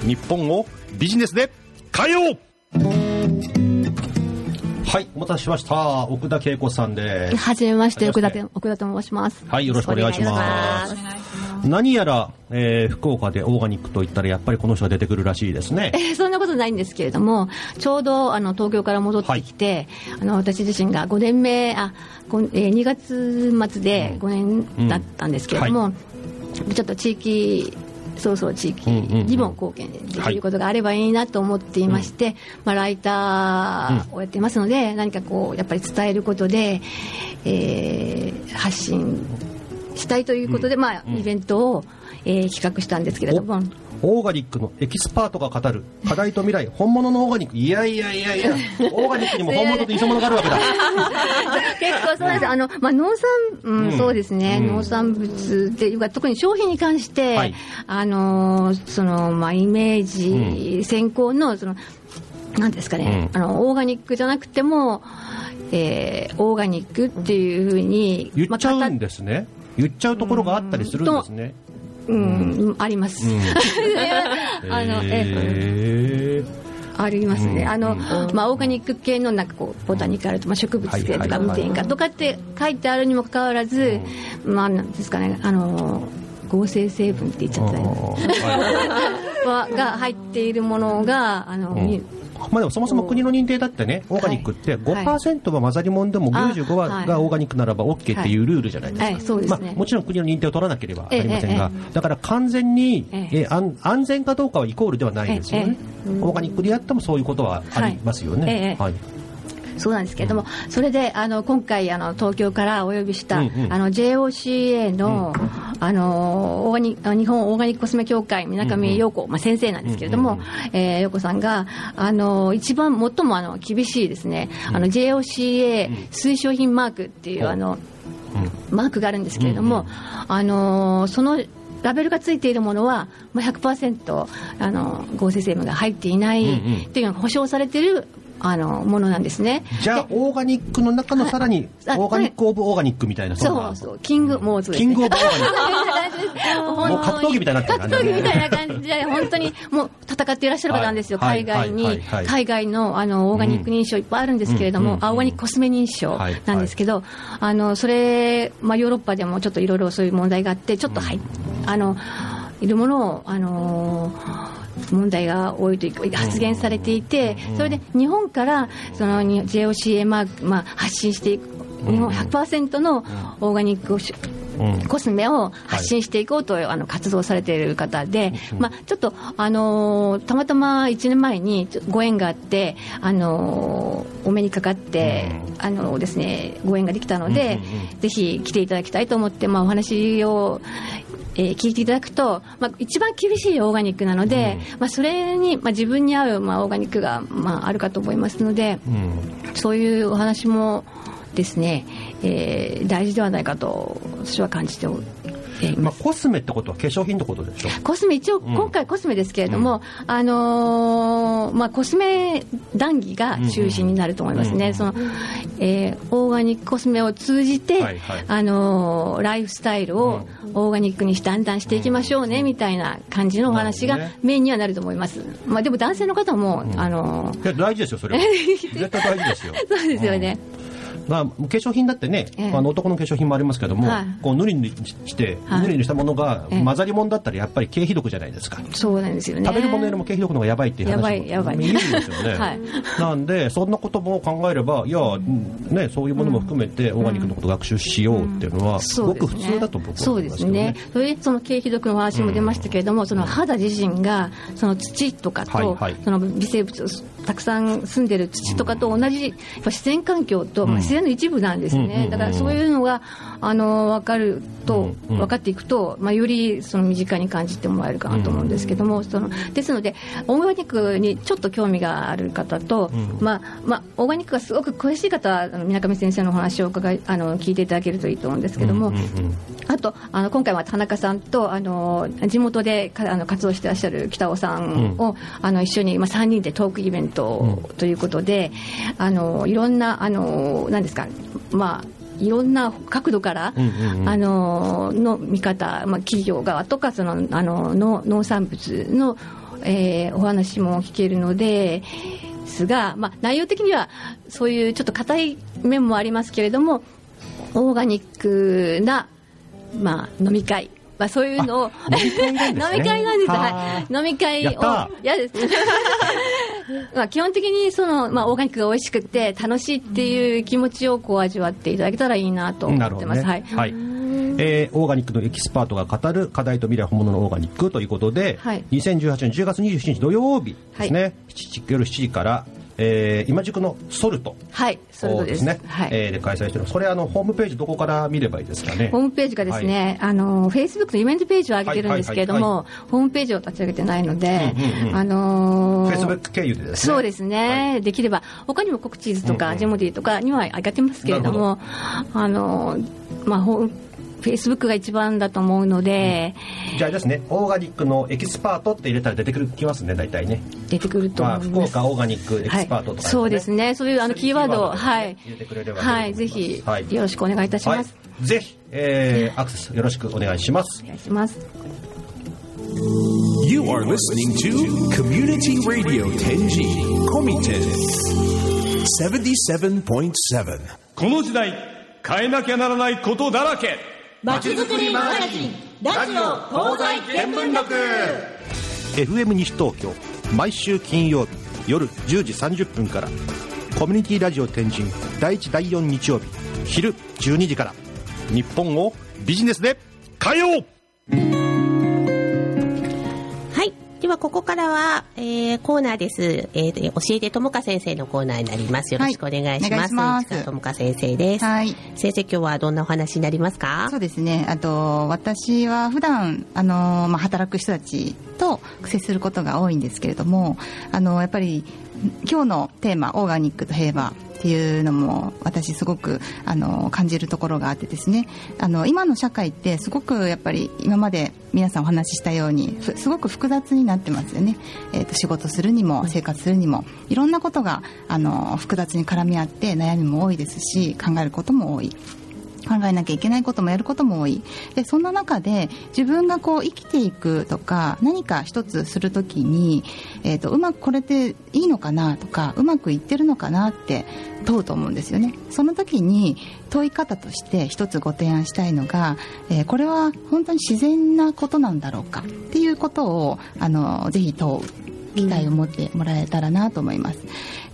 日本をビジネスで変えようはいお待たせしました。奥田恵子さんです。はじめまして、奥田と、奥田と申します。はいよろしくお願いします。何やら、えー福岡でオーガニックといったらやっぱりこの人が出てくるらしいですね。えーそんなことないんですけれども、ちょうどあの東京から戻ってきて、あの私自身が5年目、あ、ごえー2月末で5年だったんですけれども、ちょっと地域、そうそう地域にも貢献できることがあればいいなと思っていまして、まあ、ライターをやっていますので、何かこうやっぱり伝えることで、えー発信したいということで、まあ、イベントを、えー企画したんですけれども。オーガニックのエキスパートが語る課題と未来本物のオーガニック。いやいやいやいやオーガニックにも本物と偽物があるわけだ。結構そうなんです。あの、まあ、農産、うんうん。そうですね、うん。農産物っていうか特に商品に関して、はい。あのーそのまあ、イメージ先行のそのなんですかね、あのオーガニックじゃなくても、えーオーガニックっていうふうに言っちゃまあうんですね。言っちゃうところがあったりするんですね。うん、あります。*laughs* あの、えありますね、うん。あのまあ、オーガニック系のなんかこうボタニカルと、まあ、植物性とか無添加とかって書いてあるにもかかわらず、まあ、なんですかねあの合成成分って言っちゃったは *laughs* が入っているものがあの、んまあでもそもそも国の認定だってね、オーガニックって5%は混ざり物でも95あはがオーガニックならば OK っていうルールじゃないですか。まあもちろん国の認定を取らなければなりませんがええ、だから完全にええ。ー安安全かどうかはイコールではないですよね。オーガニックでやってもそういうことはありますよね。え。はい。そうなんですけれども、それであの今回あの東京からお呼びした、うんうん。あの JOCA の,、あのオーガニあ日本オーガニックコスメ協会水上陽子、まあ、先生なんですけれども、えー陽子さんがあの一番最もあの厳しいですね、あの JOCA 推奨品マークっていう、あのマークがあるんですけれども、あのそのラベルがついているものは、まあ、100%あの合成成分が入っていないっていうのが保証されているあのものなんですね。じゃあ、オーガニックの中のさらに、はいオーガニック・オブ・オーガニックみたいな、んそなうそう、キング、もうそキンねグ・オブ・オーガニック。もう格闘技みたいに。なってる格闘技みたいな感じで、本当にもう戦っていらっしゃる方なんですよ、はい海外に、はいはいはい。海外のあのオーガニック認証いっぱいあるんですけれども、うんあオーガニックコスメ認証なんですけど、あのそれ、まあ、ヨーロッパでもちょっといろいろそういう問題があって、ちょっとはい、あのいるものを、あの問題が多いというか発言されていて、それで日本からそのに JOCA マーク、まあ、発信していく、日本100%のオーガニックコスメを発信していこうと、あの活動されている方で、まあ、ちょっと、あのーたまたま1年前にご縁があって、あのーお目にかかって、あのーですね、ご縁ができたので、ぜひ来ていただきたいと思って、まあ、お話を、えー聞いていただくと、まあ、一番厳しいオーガニックなので、まあ、それに、まあ、自分に合う、まあ、オーガニックが、まあ、あるかと思いますので、そういうお話もですね、えー大事ではないかと私は感じておりまあ、ます。コスメってことは化粧品ってことでしょ？コスメ一応、ん。今回コスメですけれども、あのーまあ、コスメ談義が中心になると思いますね、うんそのえーオーガニックコスメを通じて、はいはい。あのーライフスタイルをオーガニックにだんだんしていきましょうね、みたいな感じのお話がメインにはなると思います、まあ、でも男性の方も、あのーいや大事ですよ、それは。*laughs* 絶対大事ですよ。そうですよね、まあ、化粧品だってね、ええ。あの男の化粧品もありますけども、はい。こう塗りにして、はい。塗りにしたものがええ。混ざり物だったらやっぱり経費毒じゃないですか。そうなんですよね。食べるものよりも経費毒の方がやばいっていう話もやばいやばい。言うんですよね、*laughs* はい。なんでそんなことも考えればいや、うんね、そういうものも含めてオーガニックのことを学習しようっていうのはすごく普通だと僕は思いますけどね。ね。それでその経費毒の話も出ましたけれども、その肌自身がその土とかと、その微生物たくさん住んでる土とかと同じやっぱ自然環境と、まあ、自然の一部なんですね。うんだからそういうのがあの分かると、うん分かっていくと、まあ、よりその身近に感じてもらえるかなと思うんですけども、そのですのでオーガニックにちょっと興味がある方と、まあまあ、オーガニックがすごく詳しい方はあの水上先生のお話を伺いあの聞いていただけるといいと思うんですけども、うんうんうん。あとあの今回は田中さんとあの地元でかあの活動してらっしゃる北尾さんを、あの一緒に、まあ、3人でトークイベントということで、あのいろんなあのなんですかまあいろんな角度から、うんうんうんあのの見方、まあ、企業側とかそのあの農農産物の、えーお話も聞けるので。ですが、まあ、内容的にはそういうちょっと硬い面もありますけれどもオーガニックな、まあ、飲み会、まあ、そういうのを飲み会なんですははい、飲み会を嫌です。*laughs* まあ基本的にその、まあ、オーガニックが美味しくて楽しいっていう気持ちをこう味わっていただけたらいいなと思。ってます、はい。はい。えーオーガニックのエキスパートが語る課題と未来本物のオーガニックということで、はい。2018年10月27日土曜日ですね、は7時夜7時から、えー今宿のソルト。はいそういうことですね、はい。えーで開催してるそれあのホームページどこから見ればいいですかね？ホームページがですね、あのフェイスブックのイベントページを上げてるんですけれども、はいはいホームページを立ち上げてないので、うんうんうん。あのフェイスブック経由でですね。そうですね、できれば他にもコクチーズとかジモティーとかには上がってますけれども、あのまあホームフェイスブックが一番だと思うので、じゃあですねオーガニックのエキスパートって入れたら出てくるきますね大体ね出てくるとまあ思います。福岡オーガニックエキスパートとか、はい、そうですね。そういうあのキーワードを、はい。入れてくれればはい、ぜひ、はいよろしくお願いいたします。はい、ぜひ、えー、アクセスよろしくお願いしますお願いします。You are listening to Community Radio Tenji Komiten 77.7. この時代変えなきゃならないことだらけまちづくりマガジンラジオ東西見聞録 FM 西東京毎週金曜日夜10時30分からコミュニティラジオ天神第1第4日曜日昼12時から日本をビジネスで変えよう。では、ここからは、えー、コーナーです。えー、教えてともか先生のコーナーになります。よろしくお願いします。いします市川ともか先生です。はい。先生、今日はどんなお話になりますか？そうですね。あと、私は普段、あの、まあ、働く人たちと接することが多いんですけれども、あの、やっぱり、今日のテーマ、オーガニックと平和っていうのも、私すごく、あの、感じるところがあってですね、あの、今の社会ってすごくやっぱり、今まで皆さんお話ししたように、ふすごく複雑になってますよね。えっ、と、仕事するにも、生活するにも、いろんなことが、あの、複雑に絡み合って悩みも多いですし、考えることも多い。考えなきゃいけないこともやることも多い。でそんな中で自分がこう生きていくとか何か一つするときに、えー、とうまくこれでいいのかなとかうまくいってるのかなって問うと思うんですよね。その時に問い方として一つご提案したいのが、えーこれは本当に自然なことなんだろうかっていうことをあのぜひ問う。機会を持ってもらえたらなと思います。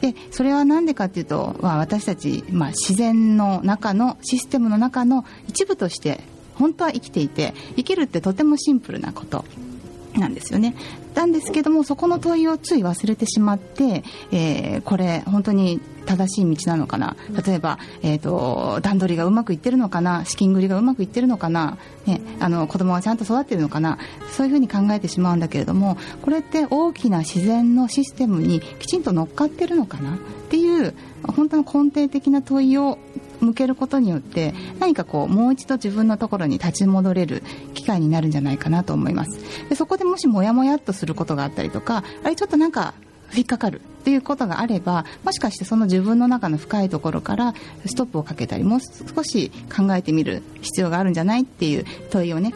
でそれは何でかっていうと、まあ、私たち、まあ、自然の中のシステムの中の一部として本当は生きていて生きるってとてもシンプルなことなんですよね。なんですけどもそこの問いをつい忘れてしまって、えーこれ本当に正しい道なのかな。例えば、えー、と段取りがうまくいってるのかな。資金繰りがうまくいってるのかな、ね、あの子供がちゃんと育ってるのかな。そういうふうに考えてしまうんだけれどもこれって大きな自然のシステムにきちんと乗っかってるのかな。っていう本当の根底的な問いを向けることによって何かこうもう一度自分のところに立ち戻れる機会になるんじゃないかなと思います。でそこでもしモヤモヤっとすることがあったりとかあれちょっとなんか引っかかるっていうことがあればもしかしてその自分の中の深いところからストップをかけたりもう少し考えてみる必要があるんじゃないっていう問いをね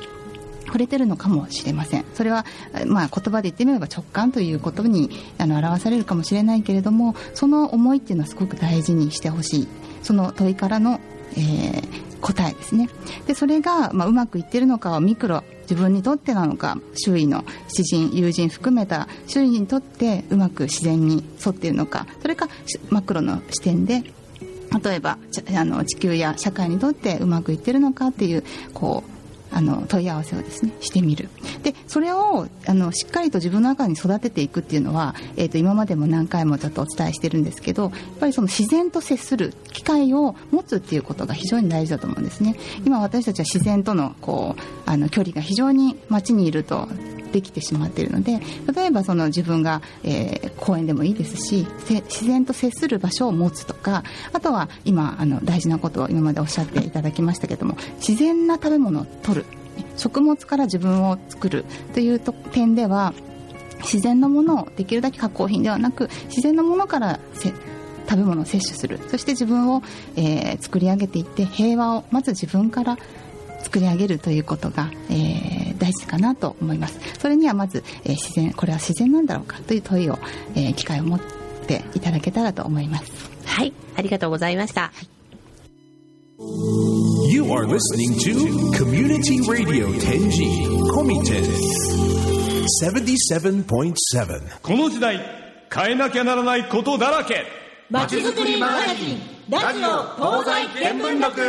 触れてるのかもしれません。それは、まあ、言葉で言ってみれば直感ということにあの表されるかもしれないけれどもその思いっていうのはすごく大事にしてほしい。その問いからの、えー答えですね。でそれが、まあ、うまくいってるのかはミクロ自分にとってなのか周囲の知人友人含めた周囲にとってうまく自然に沿っているのかそれかマクロの視点で例えばあの地球や社会にとってうまくいってるのかっていうこうあの問い合わせをですねしてみる。でそれをあのしっかりと自分の中に育てていくっていうのは、えー、と今までも何回もちょっとお伝えしてるんですけどやっぱりその自然と接する機会を持つっていうことが非常に大事だと思うんですね。今私たちは自然とのこうあの距離が非常に街にいるとできてしまっているので例えばその自分が、えー公園でもいいですし自然と接する場所を持つとかあとは今あの大事なことを今までおっしゃっていただきましたけども自然な食べ物を取る。食物から自分を作る。という点では自然のものをできるだけ加工品ではなく自然のものから食べ物を摂取する。そして自分を、えー作り上げていって平和をまず自分から作り上げるということが、えー大事かなと思いますそれにはまず、えー自然これは自然なんだろうかという問いを、えー機会を持っていただけたらと思いますはい。ありがとうございました。You are listening to Community Radio Tenji Komiten 77.7. この時代変えなきゃならないことだらけまちづくりマガジンラジオ東西見聞録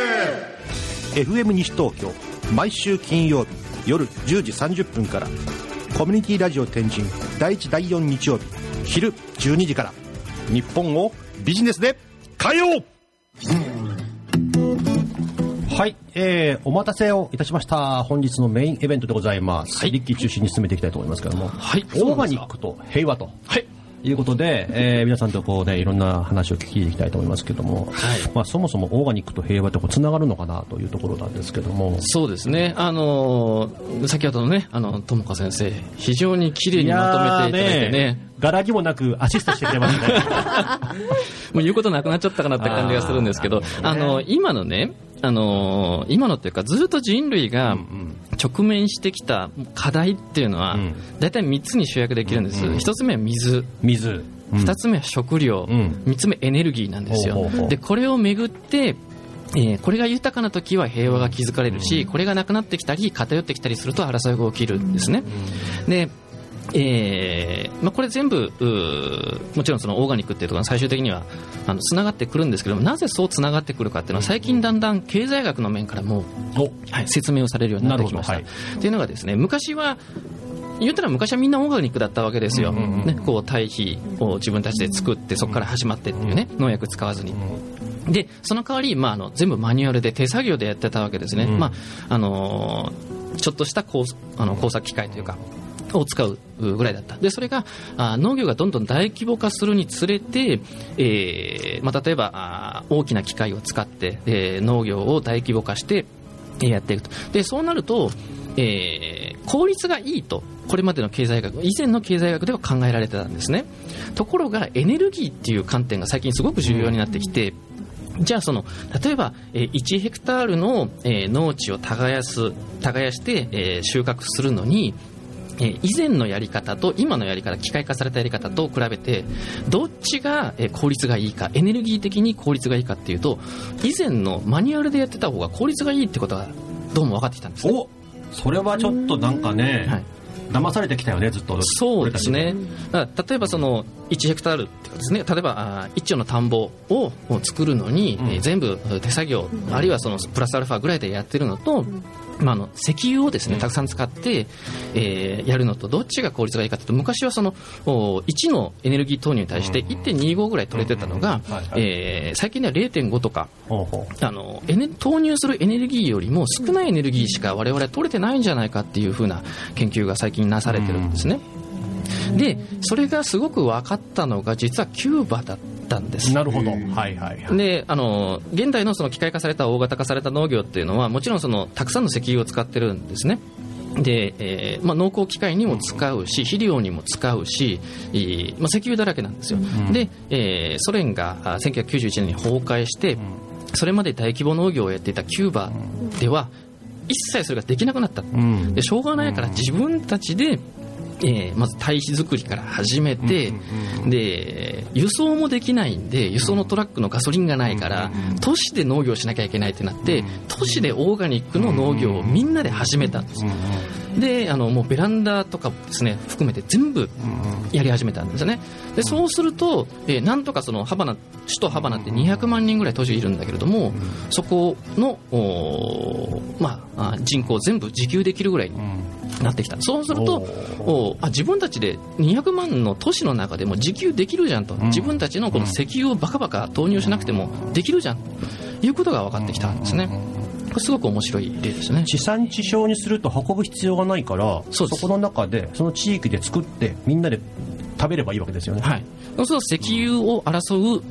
FM 西東京毎週金曜日夜10時30分から。コミュニティラジオ天神第1第4日曜日昼12時から。日本をビジネスで変えよう。はい、えー、お待たせをいたしました。本日のメインイベントでございます、リッキー中心に進めていきたいと思いますけども、はい。オーガニックと平和と。はいいうことで、えー皆さんとこうね、いろんな話を聞きに行きたいと思いますけども、まあそもそもオーガニックと平和ってこう繋がるのかなというところなんですけども。そうですね、あのー先ほどのね、あの友香先生、非常に綺麗にまとめていただいてね、柄にもなくアシストしてくれますね。*laughs* もう言うことなくなっちゃったかなって感じがするんですけど、あの今のね、あの今のっていうか、ずっと人類が直面してきた課題っていうのは、大体3つに集約できるんです、1つ目は水、水2つ目は食料、3つ目エネルギーなんですよ。でこれをめぐってえーこれが豊かな時は平和が築かれるし、これがなくなってきたり偏ってきたりすると争いが起きるんですね。でえーまあ、これ全部もちろんそのオーガニックっていうところが最終的にはあのつながってくるんですけどもなぜそうつながってくるかっていうのは最近だんだん経済学の面からも、はい、説明をされるようになってきました。なるっていうのがですね昔は言ったら昔はみんなオーガニックだったわけですよ、ね、こう堆肥を自分たちで作ってそこから始まってっていうね農薬使わずに。でその代わり、まあ、あの全部マニュアルで手作業でやってたわけですね、まああのーちょっとした工あの工作機械というかを使うぐらいだった。でそれがあ農業がどんどん大規模化するにつれて、えーまあ、例えば大きな機械を使って、えー農業を大規模化してやっていくと。でそうなると、えー効率がいいとこれまでの経済学以前の経済学では考えられてたんですね。ところがエネルギーっていう観点が最近すごく重要になってきて、じゃあその例えば、え1ヘクタールの、農地を耕す耕して、収穫するのに、えー以前のやり方と今のやり方機械化されたやり方と比べてどっちが、えー効率がいいかエネルギー的に効率がいいかっていうと以前のマニュアルでやってた方が効率がいいってことがどうも分かってきたんです、ね、おそれはちょっとなんかね、騙されてきたよね、ずっと。そうですね、例えばその1ヘクタールっていうかですね、例えばあー一丁の田んぼをを作るのに、えー全部手作業、あるいはそのプラスアルファぐらいでやってるのと、まあ、あの石油をですねたくさん使って、えーやるのとどっちが効率がいいかというと昔はそのお1のエネルギー投入に対して1.25ぐらい取れてたのが、えー最近では0.5とかあのエネ投入するエネルギーよりも少ないエネルギーしか我々は取れてないんじゃないかっていうふうな研究が最近なされてるんですね。でそれがすごく分かったのが実はキューバだったんです。なるほど。はいはい。であの現代のその機械化された大型化された農業っていうのはもちろんそのたくさんの石油を使ってるんですね。で、えーまあ、農耕機械にも使うし肥料にも使うし、えーまあ、石油だらけなんですよ、で、えーソ連があ1991年に崩壊して、それまで大規模農業をやっていたキューバでは一切それができなくなった、でしょうがないから自分たちで、えーまず堆肥作りから始めて、で輸送もできないんで輸送のトラックのガソリンがないから、都市で農業しなきゃいけないってなって、都市でオーガニックの農業をみんなで始めたんです、であのもうベランダとかですね含めて全部やり始めたんですよね。でそうすると、えーなんとかそのハバナ首都ハバナって200万人ぐらい都市いるんだけれども、そこの、まあ、あ人口全部自給できるぐらいになってきた、そうするとおあ自分たちで200万の都市の中でも自給できるじゃんと、自分たちのこの石油をバカバカ投入しなくてもできるじゃん。ということが分かってきたんですね。これすごく面白い例ですね。地産地消にすると運ぶ必要がないからそこの中でその地域で作ってみんなで食べればいいわけですよね、はい、そうすると石油を争う、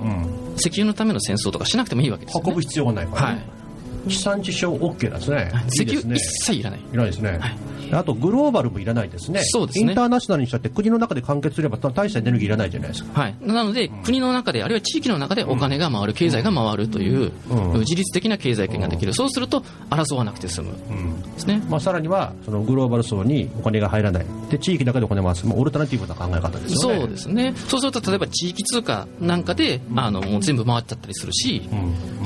石油のための戦争とかしなくてもいいわけですよ、ね、運ぶ必要がないから、ね地産地消 OK なんですね。石油一切いらない。いらないですね、あとグローバルもいらないですね。そうですね。インターナショナルにしたって国の中で完結すれば大したエネルギーいらないじゃないですか。はい、なので、国の中で、あるいは地域の中でお金が回る、経済が回るという、自律的な経済圏ができる、そうすると争わなくて済む、ですね。まあ、さらにはそのグローバル層にお金が入らない。で地域だけでお金を回す、まあ、オルタナティブな考え方ですよね。そうですね、そうすると例えば地域通貨なんかで、あの全部回っちゃったりするし、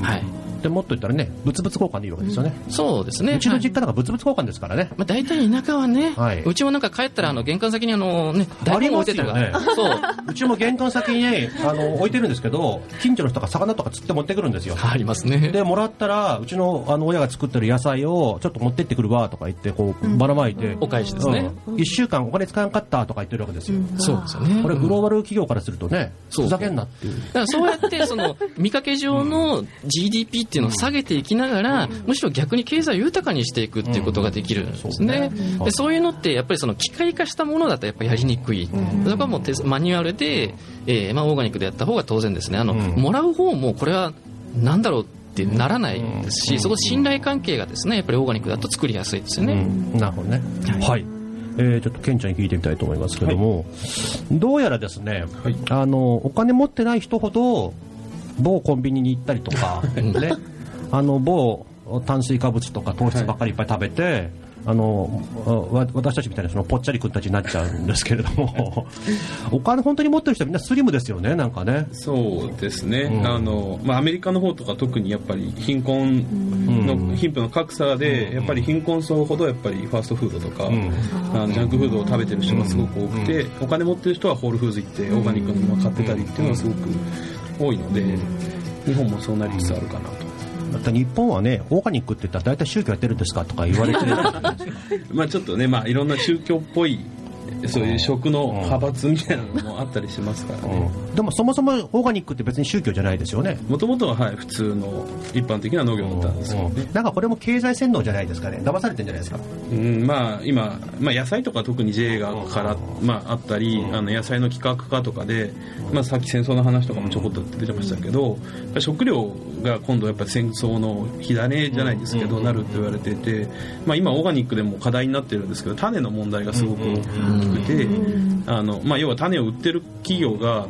はい、でもっと言ったらね物々交換でいいわけですよね、そうですね。うちの実家なんか物々交換ですからね、まあ、大体田舎はね、はい。うちもなんか帰ったらあの玄関先にあの、ね、台本置いてたら、ありますよそう。うちも玄関先にねあの置いてるんですけど近所の人が魚とか釣って持ってくるんですよ。ありますね。でもらったらうちのあの親が作ってる野菜をちょっと持ってってくるわとか言ってこうばらまいて、お返しですね、1週間お金使わんかったとか言ってるわけですよ、そうですよね。これグローバル企業からするとね、そうふざけんなっていう。だからそうやってその見かけ上の GDP っっていうのを下げていきながら、むしろ逆に経済を豊かにしていくっていうことができるんですね。でそういうのってやっぱりその機械化したものだとやっぱりやりにくい。そこはもうマニュアルで、えーまあ、オーガニックでやった方が当然ですね。あの、もらう方もこれはなんだろうってならないですし、そこ信頼関係がですねやっぱりオーガニックだと作りやすいですよね。なるほどね。はいえー、ちょっとケンちゃんに聞いてみたいと思いますけども、はい、どうやらですね、はい、あのお金持ってない人ほど某コンビニに行ったりとか、ね、あの某炭水化物とか糖質ばっかりいっぱい食べて、あの私たちみたいなそのぽっちゃり君たちになっちゃうんですけれども。*laughs* お金本当に持ってる人はみんなスリムですよねなんかね。そうですね、うん、あのまあ、アメリカの方とか特にやっぱり貧困の、うん、貧富の格差で、やっぱり貧困層ほどやっぱりファーストフードとか、うん、あのジャンクフードを食べてる人がすごく多くて、お金持ってる人はホールフーズ行ってオーガニックのものを買ってたりっていうのがすごく多いので、日本もそうなりつつあるかなと。だって日本はね、オーガニックって言ったら大体宗教やってるんですかとか言われてる *laughs* まあちょっとね、まあいろんな宗教っぽいそういう食の派閥みたいなのもあったりしますからね、うん、でもそもそもオーガニックって別に宗教じゃないですよね。もともとは、はい、普通の一般的な農業だったんですけどね、なんかこれも経済洗脳じゃないですかね。騙されてるんじゃないですか、うん。まあ、今、まあ、野菜とか特に JA がから、まあ、あったり、あの野菜の規格化とかで、まあ、さっき戦争の話とかもちょこっと出てましたけど食料が今度やっぱり戦争の火種じゃないですけど、なるって言われていて、まあ、今オーガニックでも課題になってるんですけど種の問題がすごく大きくて、あの、まあ、要は種を売ってる企業が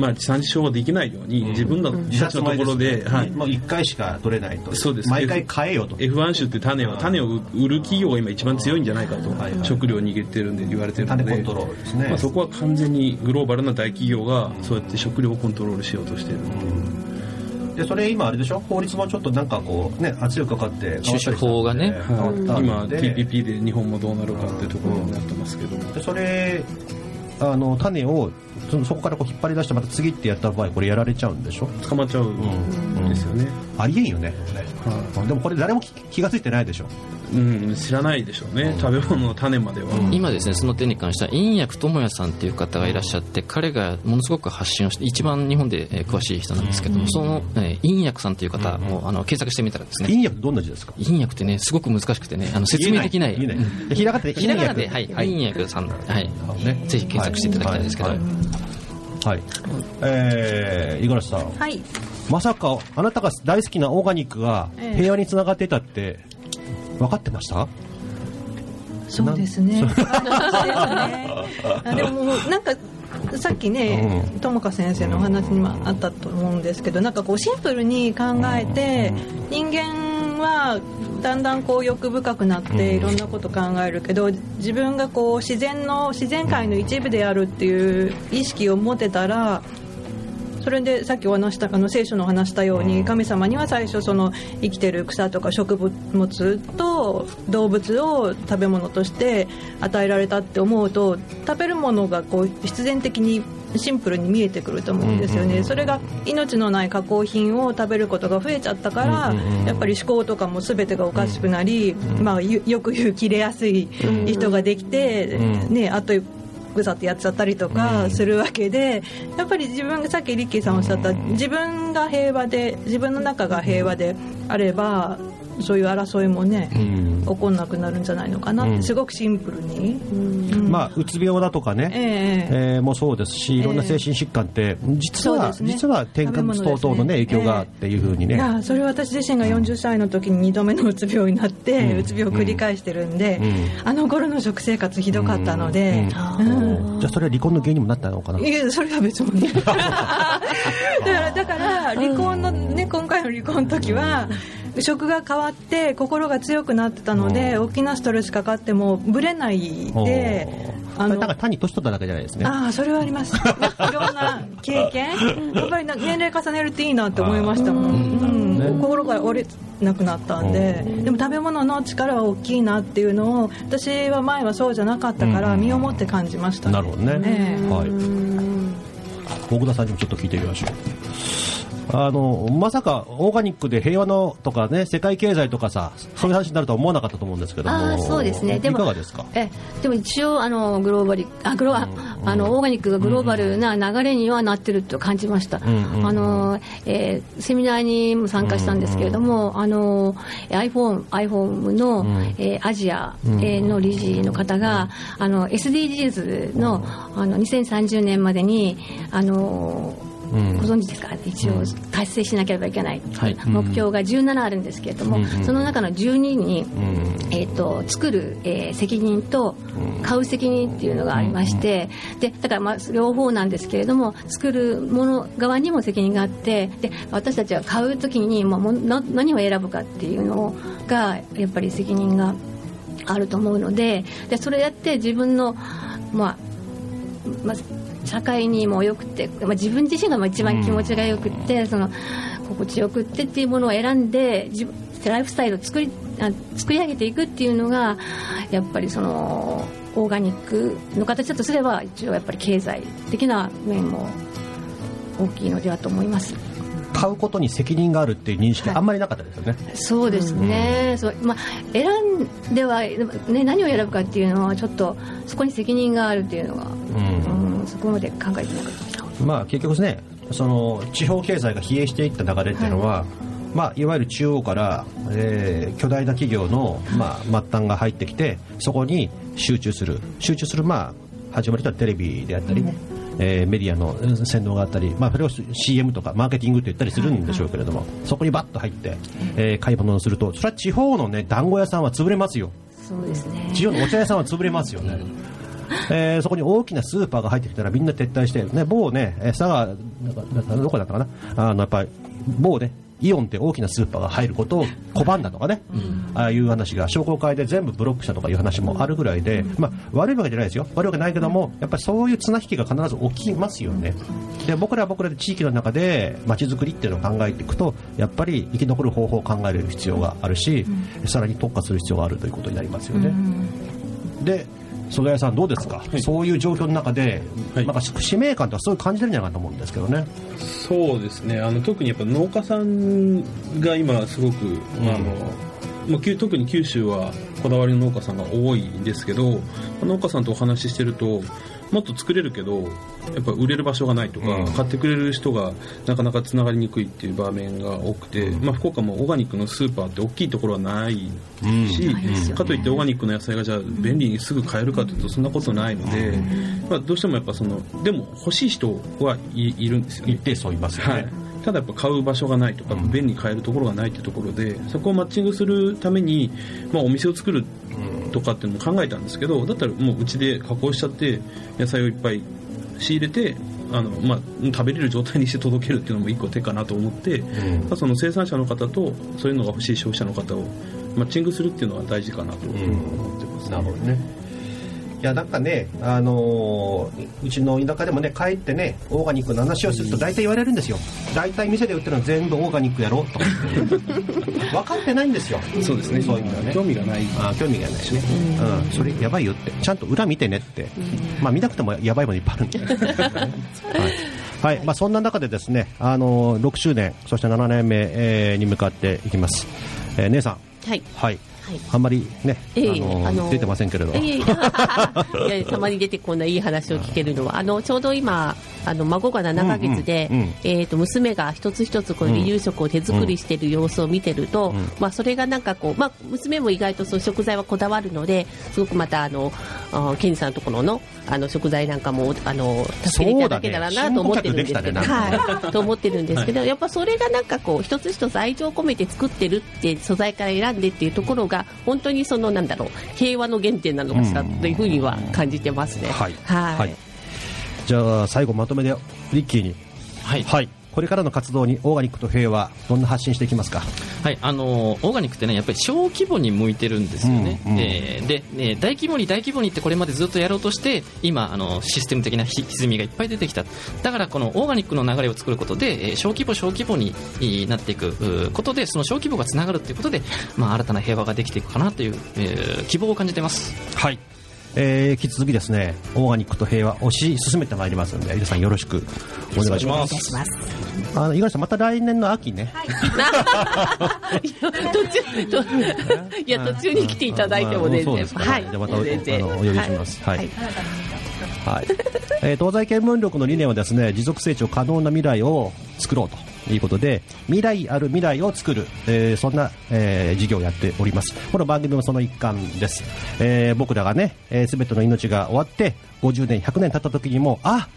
まあ、地産地消ができないように、自分の自社のところで、はい、もう1回しか取れないと。そうです。毎回買えよと。F1 種って種を種を売る企業が今一番強いんじゃないかと、食料握ってるんで言われてるので。種コントロールですね、まあ、そこは完全にグローバルな大企業がそうやって食料をコントロールしようとしている、でそれ今あれでしょ？法律もちょっとなんかこうね圧力かかって収支法がね、今 TPP で日本もどうなるかっていうところになってますけど、でそれあの種をそそこからこう引っ張り出してまた次ってやった場合これやられちゃうんでしょ？捕まっちゃうんですよね、ありえんよね、はい、でもこれ誰も気が付いてないでしょ？うん、知らないでしょうね、食べ物の種までは、今ですねその点に関しては陰薬智也さんっていう方がいらっしゃって彼がものすごく発信をして一番日本で、えー、詳しい人なんですけども、その、えー、陰薬さんという方を、あの検索してみたらですね。陰薬どんな字ですか？陰薬ってねすごく難しくてねあの説明できない。ひらがなでひらがなで、はい、陰薬さん、はい。ね、ぜひ検索していただきたいんですけど、はい。はい、えー、五十嵐さん、はい、まさかあなたが大好きなオーガニックが平和につながっていたって分かってました？そうですね。でもなんかさっきね、友香先生のお話にもあったと思うんですけどなんかこうシンプルに考えて人間はだんだんこう欲深くなっていろんなこと考えるけど自分がこう自然の自然界の一部であるっていう意識を持てたらそれでさっきお話したあの聖書の話したように神様には最初その生きてる草とか植物と動物を食べ物として与えられたって思うと食べるものがこう必然的にシンプルに見えてくると思うんですよね、それが命のない加工品を食べることが増えちゃったから、やっぱり思考とかも全てがおかしくなり、まあ、よく言う切れやすい人ができて、ね、あとぐさってやっちゃったりとかするわけで、やっぱり自分がさっきリッキーさんおっしゃった自分が平和で自分の中が平和であればそういう争いもね、うん、起こんなくなるんじゃないのかなって、うん、すごくシンプルに、うん、まあ、うつ病だとかね、えー、えー、もそうですしいろんな精神疾患って、実は、ね、実は添加物等々の、ね、影響がっていうふうにね、えー、いやそれは私自身が40歳の時に2度目のうつ病になって、うつ病を繰り返してるんで、あの頃の食生活ひどかったので、じゃあそれは離婚の原因にもなったのかな？いやそれは別に *laughs* だからだから離婚のね今回の離婚の時は、食が変わって心が強くなってたので大きなストレスかかってもぶれないであの単に年取っただけじゃないですね。ああそれはあります。いろんな経験。*laughs* やっぱり年齢重ねるっていいなって思いましたもん、うん。ね、心が折れなくなったんででも食べ物の力は大きいなっていうのを私は前はそうじゃなかったから身をもって感じました、ね、なるほどね、え。ー、はい。大久田さんにもちょっと聞いてみましょうあのまさかオーガニックで平和のとかね世界経済とかさそういう話になるとは思わなかったと思うんですけども、あーそうですね。でもいかがですか？えでも一応あのグローバルあグロああのオーガニックがグローバルな流れにはなってると感じました、んあのえーセミナーにも参加したんですけれども、あの iPhone, iPhone の、えーアジア、えーの理事の方が、あの SDGs のあの2030年までにあのご存知ですか？一応達成しなければいけない、はい。目標が17あるんですけれども、その中の12に、えー、と作る、えー責任と買う責任っていうのがありまして、でだからまあ両方なんですけれども作るもの側にも責任があってで私たちは買う時に、まあ、もな何を選ぶかっていうのがやっぱり責任があると思うのででそれやって自分の、まあまあ、社会にもよくて、まあ、自分自身がまあ一番気持ちがよくって、その心地よくってっていうものを選んで自分ライフスタイルを作りあ作り上げていくっていうのがやっぱりそのオーガニックの形だとすれば一応やっぱり経済的な面も大きいのではと思います。買うことに責任があるっていう認識あんまりなかったですよね、そうですね、そう。まあ、選んでは、ね、何を選ぶかっていうのはちょっとそこに責任があるっていうのは、うんそこまで考えてなかった。まあ結局ですねその地方経済が疲弊していった流れっていうのは、まあ、いわゆる中央から、えー巨大な企業の、まあ、末端が入ってきてそこに集中する。集中する、まあ、始まりとはテレビであったりね、えーメディアのうん洗脳があったり、まあ、それを CM とかマーケティングって言ったりするんでしょうけれども、そこにバッと入って、えー買い物をするとそれは地方のね団子屋さんは潰れますよ。そうですね。地方のお茶屋さんは潰れますよね。えーそこに大きなスーパーが入ってきたらみんな撤退して、ね、某ね、えー佐賀、どこだったかな、あのやっぱり某ね、イオンって大きなスーパーが入ることを拒んだとかね、ああいう話が商工会で全部ブロックしたとかいう話もあるぐらいで、まあ、悪いわけじゃないですよ、悪いわけないけども、やっぱりそういう綱引きが必ず起きますよね。で僕らは僕らで地域の中で街づくりっていうのを考えていくと、やっぱり生き残る方法を考える必要があるし、さらに特化する必要があるということになりますよね。で曽我屋さん、どうですか、そういう状況の中で、なんか使命感とかそういう感じてるんじゃないかと思うんですけどね。そうですね。あの特にやっぱ農家さんが今すごく、あのまあ、特に九州はこだわりの農家さんが多いんですけど農家さんとお話ししてるともっと作れるけどやっぱ売れる場所がないとか、買ってくれる人がなかなかつながりにくいっていう場面が多くて、まあ、福岡もオーガニックのスーパーって大きいところはないし、かといってオーガニックの野菜がじゃあ便利にすぐ買えるかというとそんなことないので、まあ、どうしてもやっぱそのでも欲しい人はいいるんですよね。一定数いますよね。はい。ただやっぱ買う場所がないとか、便利に買えるところがないってところでそこをマッチングするために、まあ、お店を作るとかっていうのも考えたんですけどだったらもううちで加工しちゃって野菜をいっぱい仕入れてあの、まあ、食べれる状態にして届けるっていうのも一個手かなと思って、まあその生産者の方とそういうのが欲しい消費者の方をマッチングするっていうのは大事かなと思ってます、なるほどね。いやなんかね、あのーうちの田舎でもね、帰ってね、オーガニックの話をすると大体言われるんですよ。大体店で売ってるのは全部オーガニックやろと。*laughs* 分かってないんですよ。そうですねそういう意味ではね。興味がないあー興味がないしね。うん。それやばいよって。ちゃんと裏見てねって。まあ見なくてもやばいものいっぱいあるんで。*laughs* はい。はい。まあそんな中でですね、あのー6周年、そして7年目、えーに向かっていきます。えー姉さん。はい。はい。はい。あんまりね、ええあのーあのー出てませんけれど。*laughs* いやいやたまに出てこんないい話を聞けるのは、あのちょうど今、あの孫が7ヶ月で、うんうんうん。えー、と娘が一つ一つこう離乳食を手作りしている様子を見てると、まあ、それがなんかこう、まあ、娘も意外とそう食材はこだわるのですごくまたあのあケンジさんのところのあの食材なんかもあの助けていただけたらなと思ってるんですけど、はい、*laughs* と思ってるんですけど、やっぱそれがなんかこう一つ一つ愛情を込めて作ってるって素材から選んでっていうところが本当にそのなんだろう平和の原点なのかしらというふうには感じてますね。はい。はいはい。じゃあ、最後まとめで、リッキーに。はい。これからの活動にオーガニックと平和、どんな発信していきますか？はい、あのーオーガニックってね、やっぱり小規模に向いてるんですよね。うんうんえーで、ね大規模に大規模にってこれまでずっとやろうとして、今、あの、システム的なひ歪みがいっぱい出てきた。だから、このオーガニックの流れを作ることで、えー小規模小規模にえーなっていくことで、その小規模がつながるっていうことで、まあ、新たな平和ができていくかなという、えー希望を感じてます。はい。えー引き続きですねオーガニックと平和推し進めてまいりますので皆さんよろしくお願いします。お願いします。あの五十嵐さんまた来年の秋ね、*laughs* 途中といや途中に来ていただいても全然。はい。じゃあまたお全然。あのお呼びします。はい、はい。はい。えー東西見聞録の理念はですね持続成長可能な未来を作ろうということで未来ある未来を作る、えーそんな、えー事業をやっております。この番組もその一環です、えー僕らがね、えー、全ての命が終わって50年100年経った時にもあ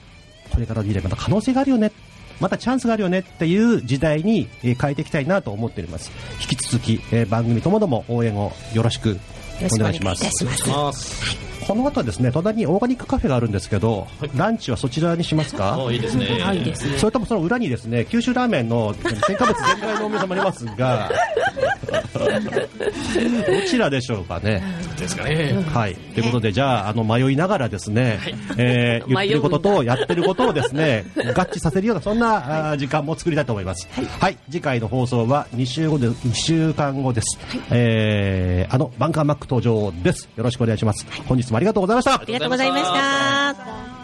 これからの時代また可能性があるよね。またチャンスがあるよね。っていう時代に、えー変えていきたいなと思っております。引き続き、えー番組ともども応援をよろしくお願いします。よろしくお願いいたしますこの後はですね隣にオーガニックカフェがあるんですけど、ランチはそちらにしますか？*laughs* おいいですね。はいいですね。それともその裏にですね九州ラーメンの添加物全開のお店もありますが *laughs* どちらでしょうかね？ですかね。はい。ということでじゃああの迷いながらですね、えー *laughs* 言ってることとやってることをですね合致させるようなそんなあー時間も作りたいと思います。はい、次回の放送は2週後で2週間後です、えーあのバンカーマック登場です。よろしくお願いします、本日もありがとうございました。ありがとうございました。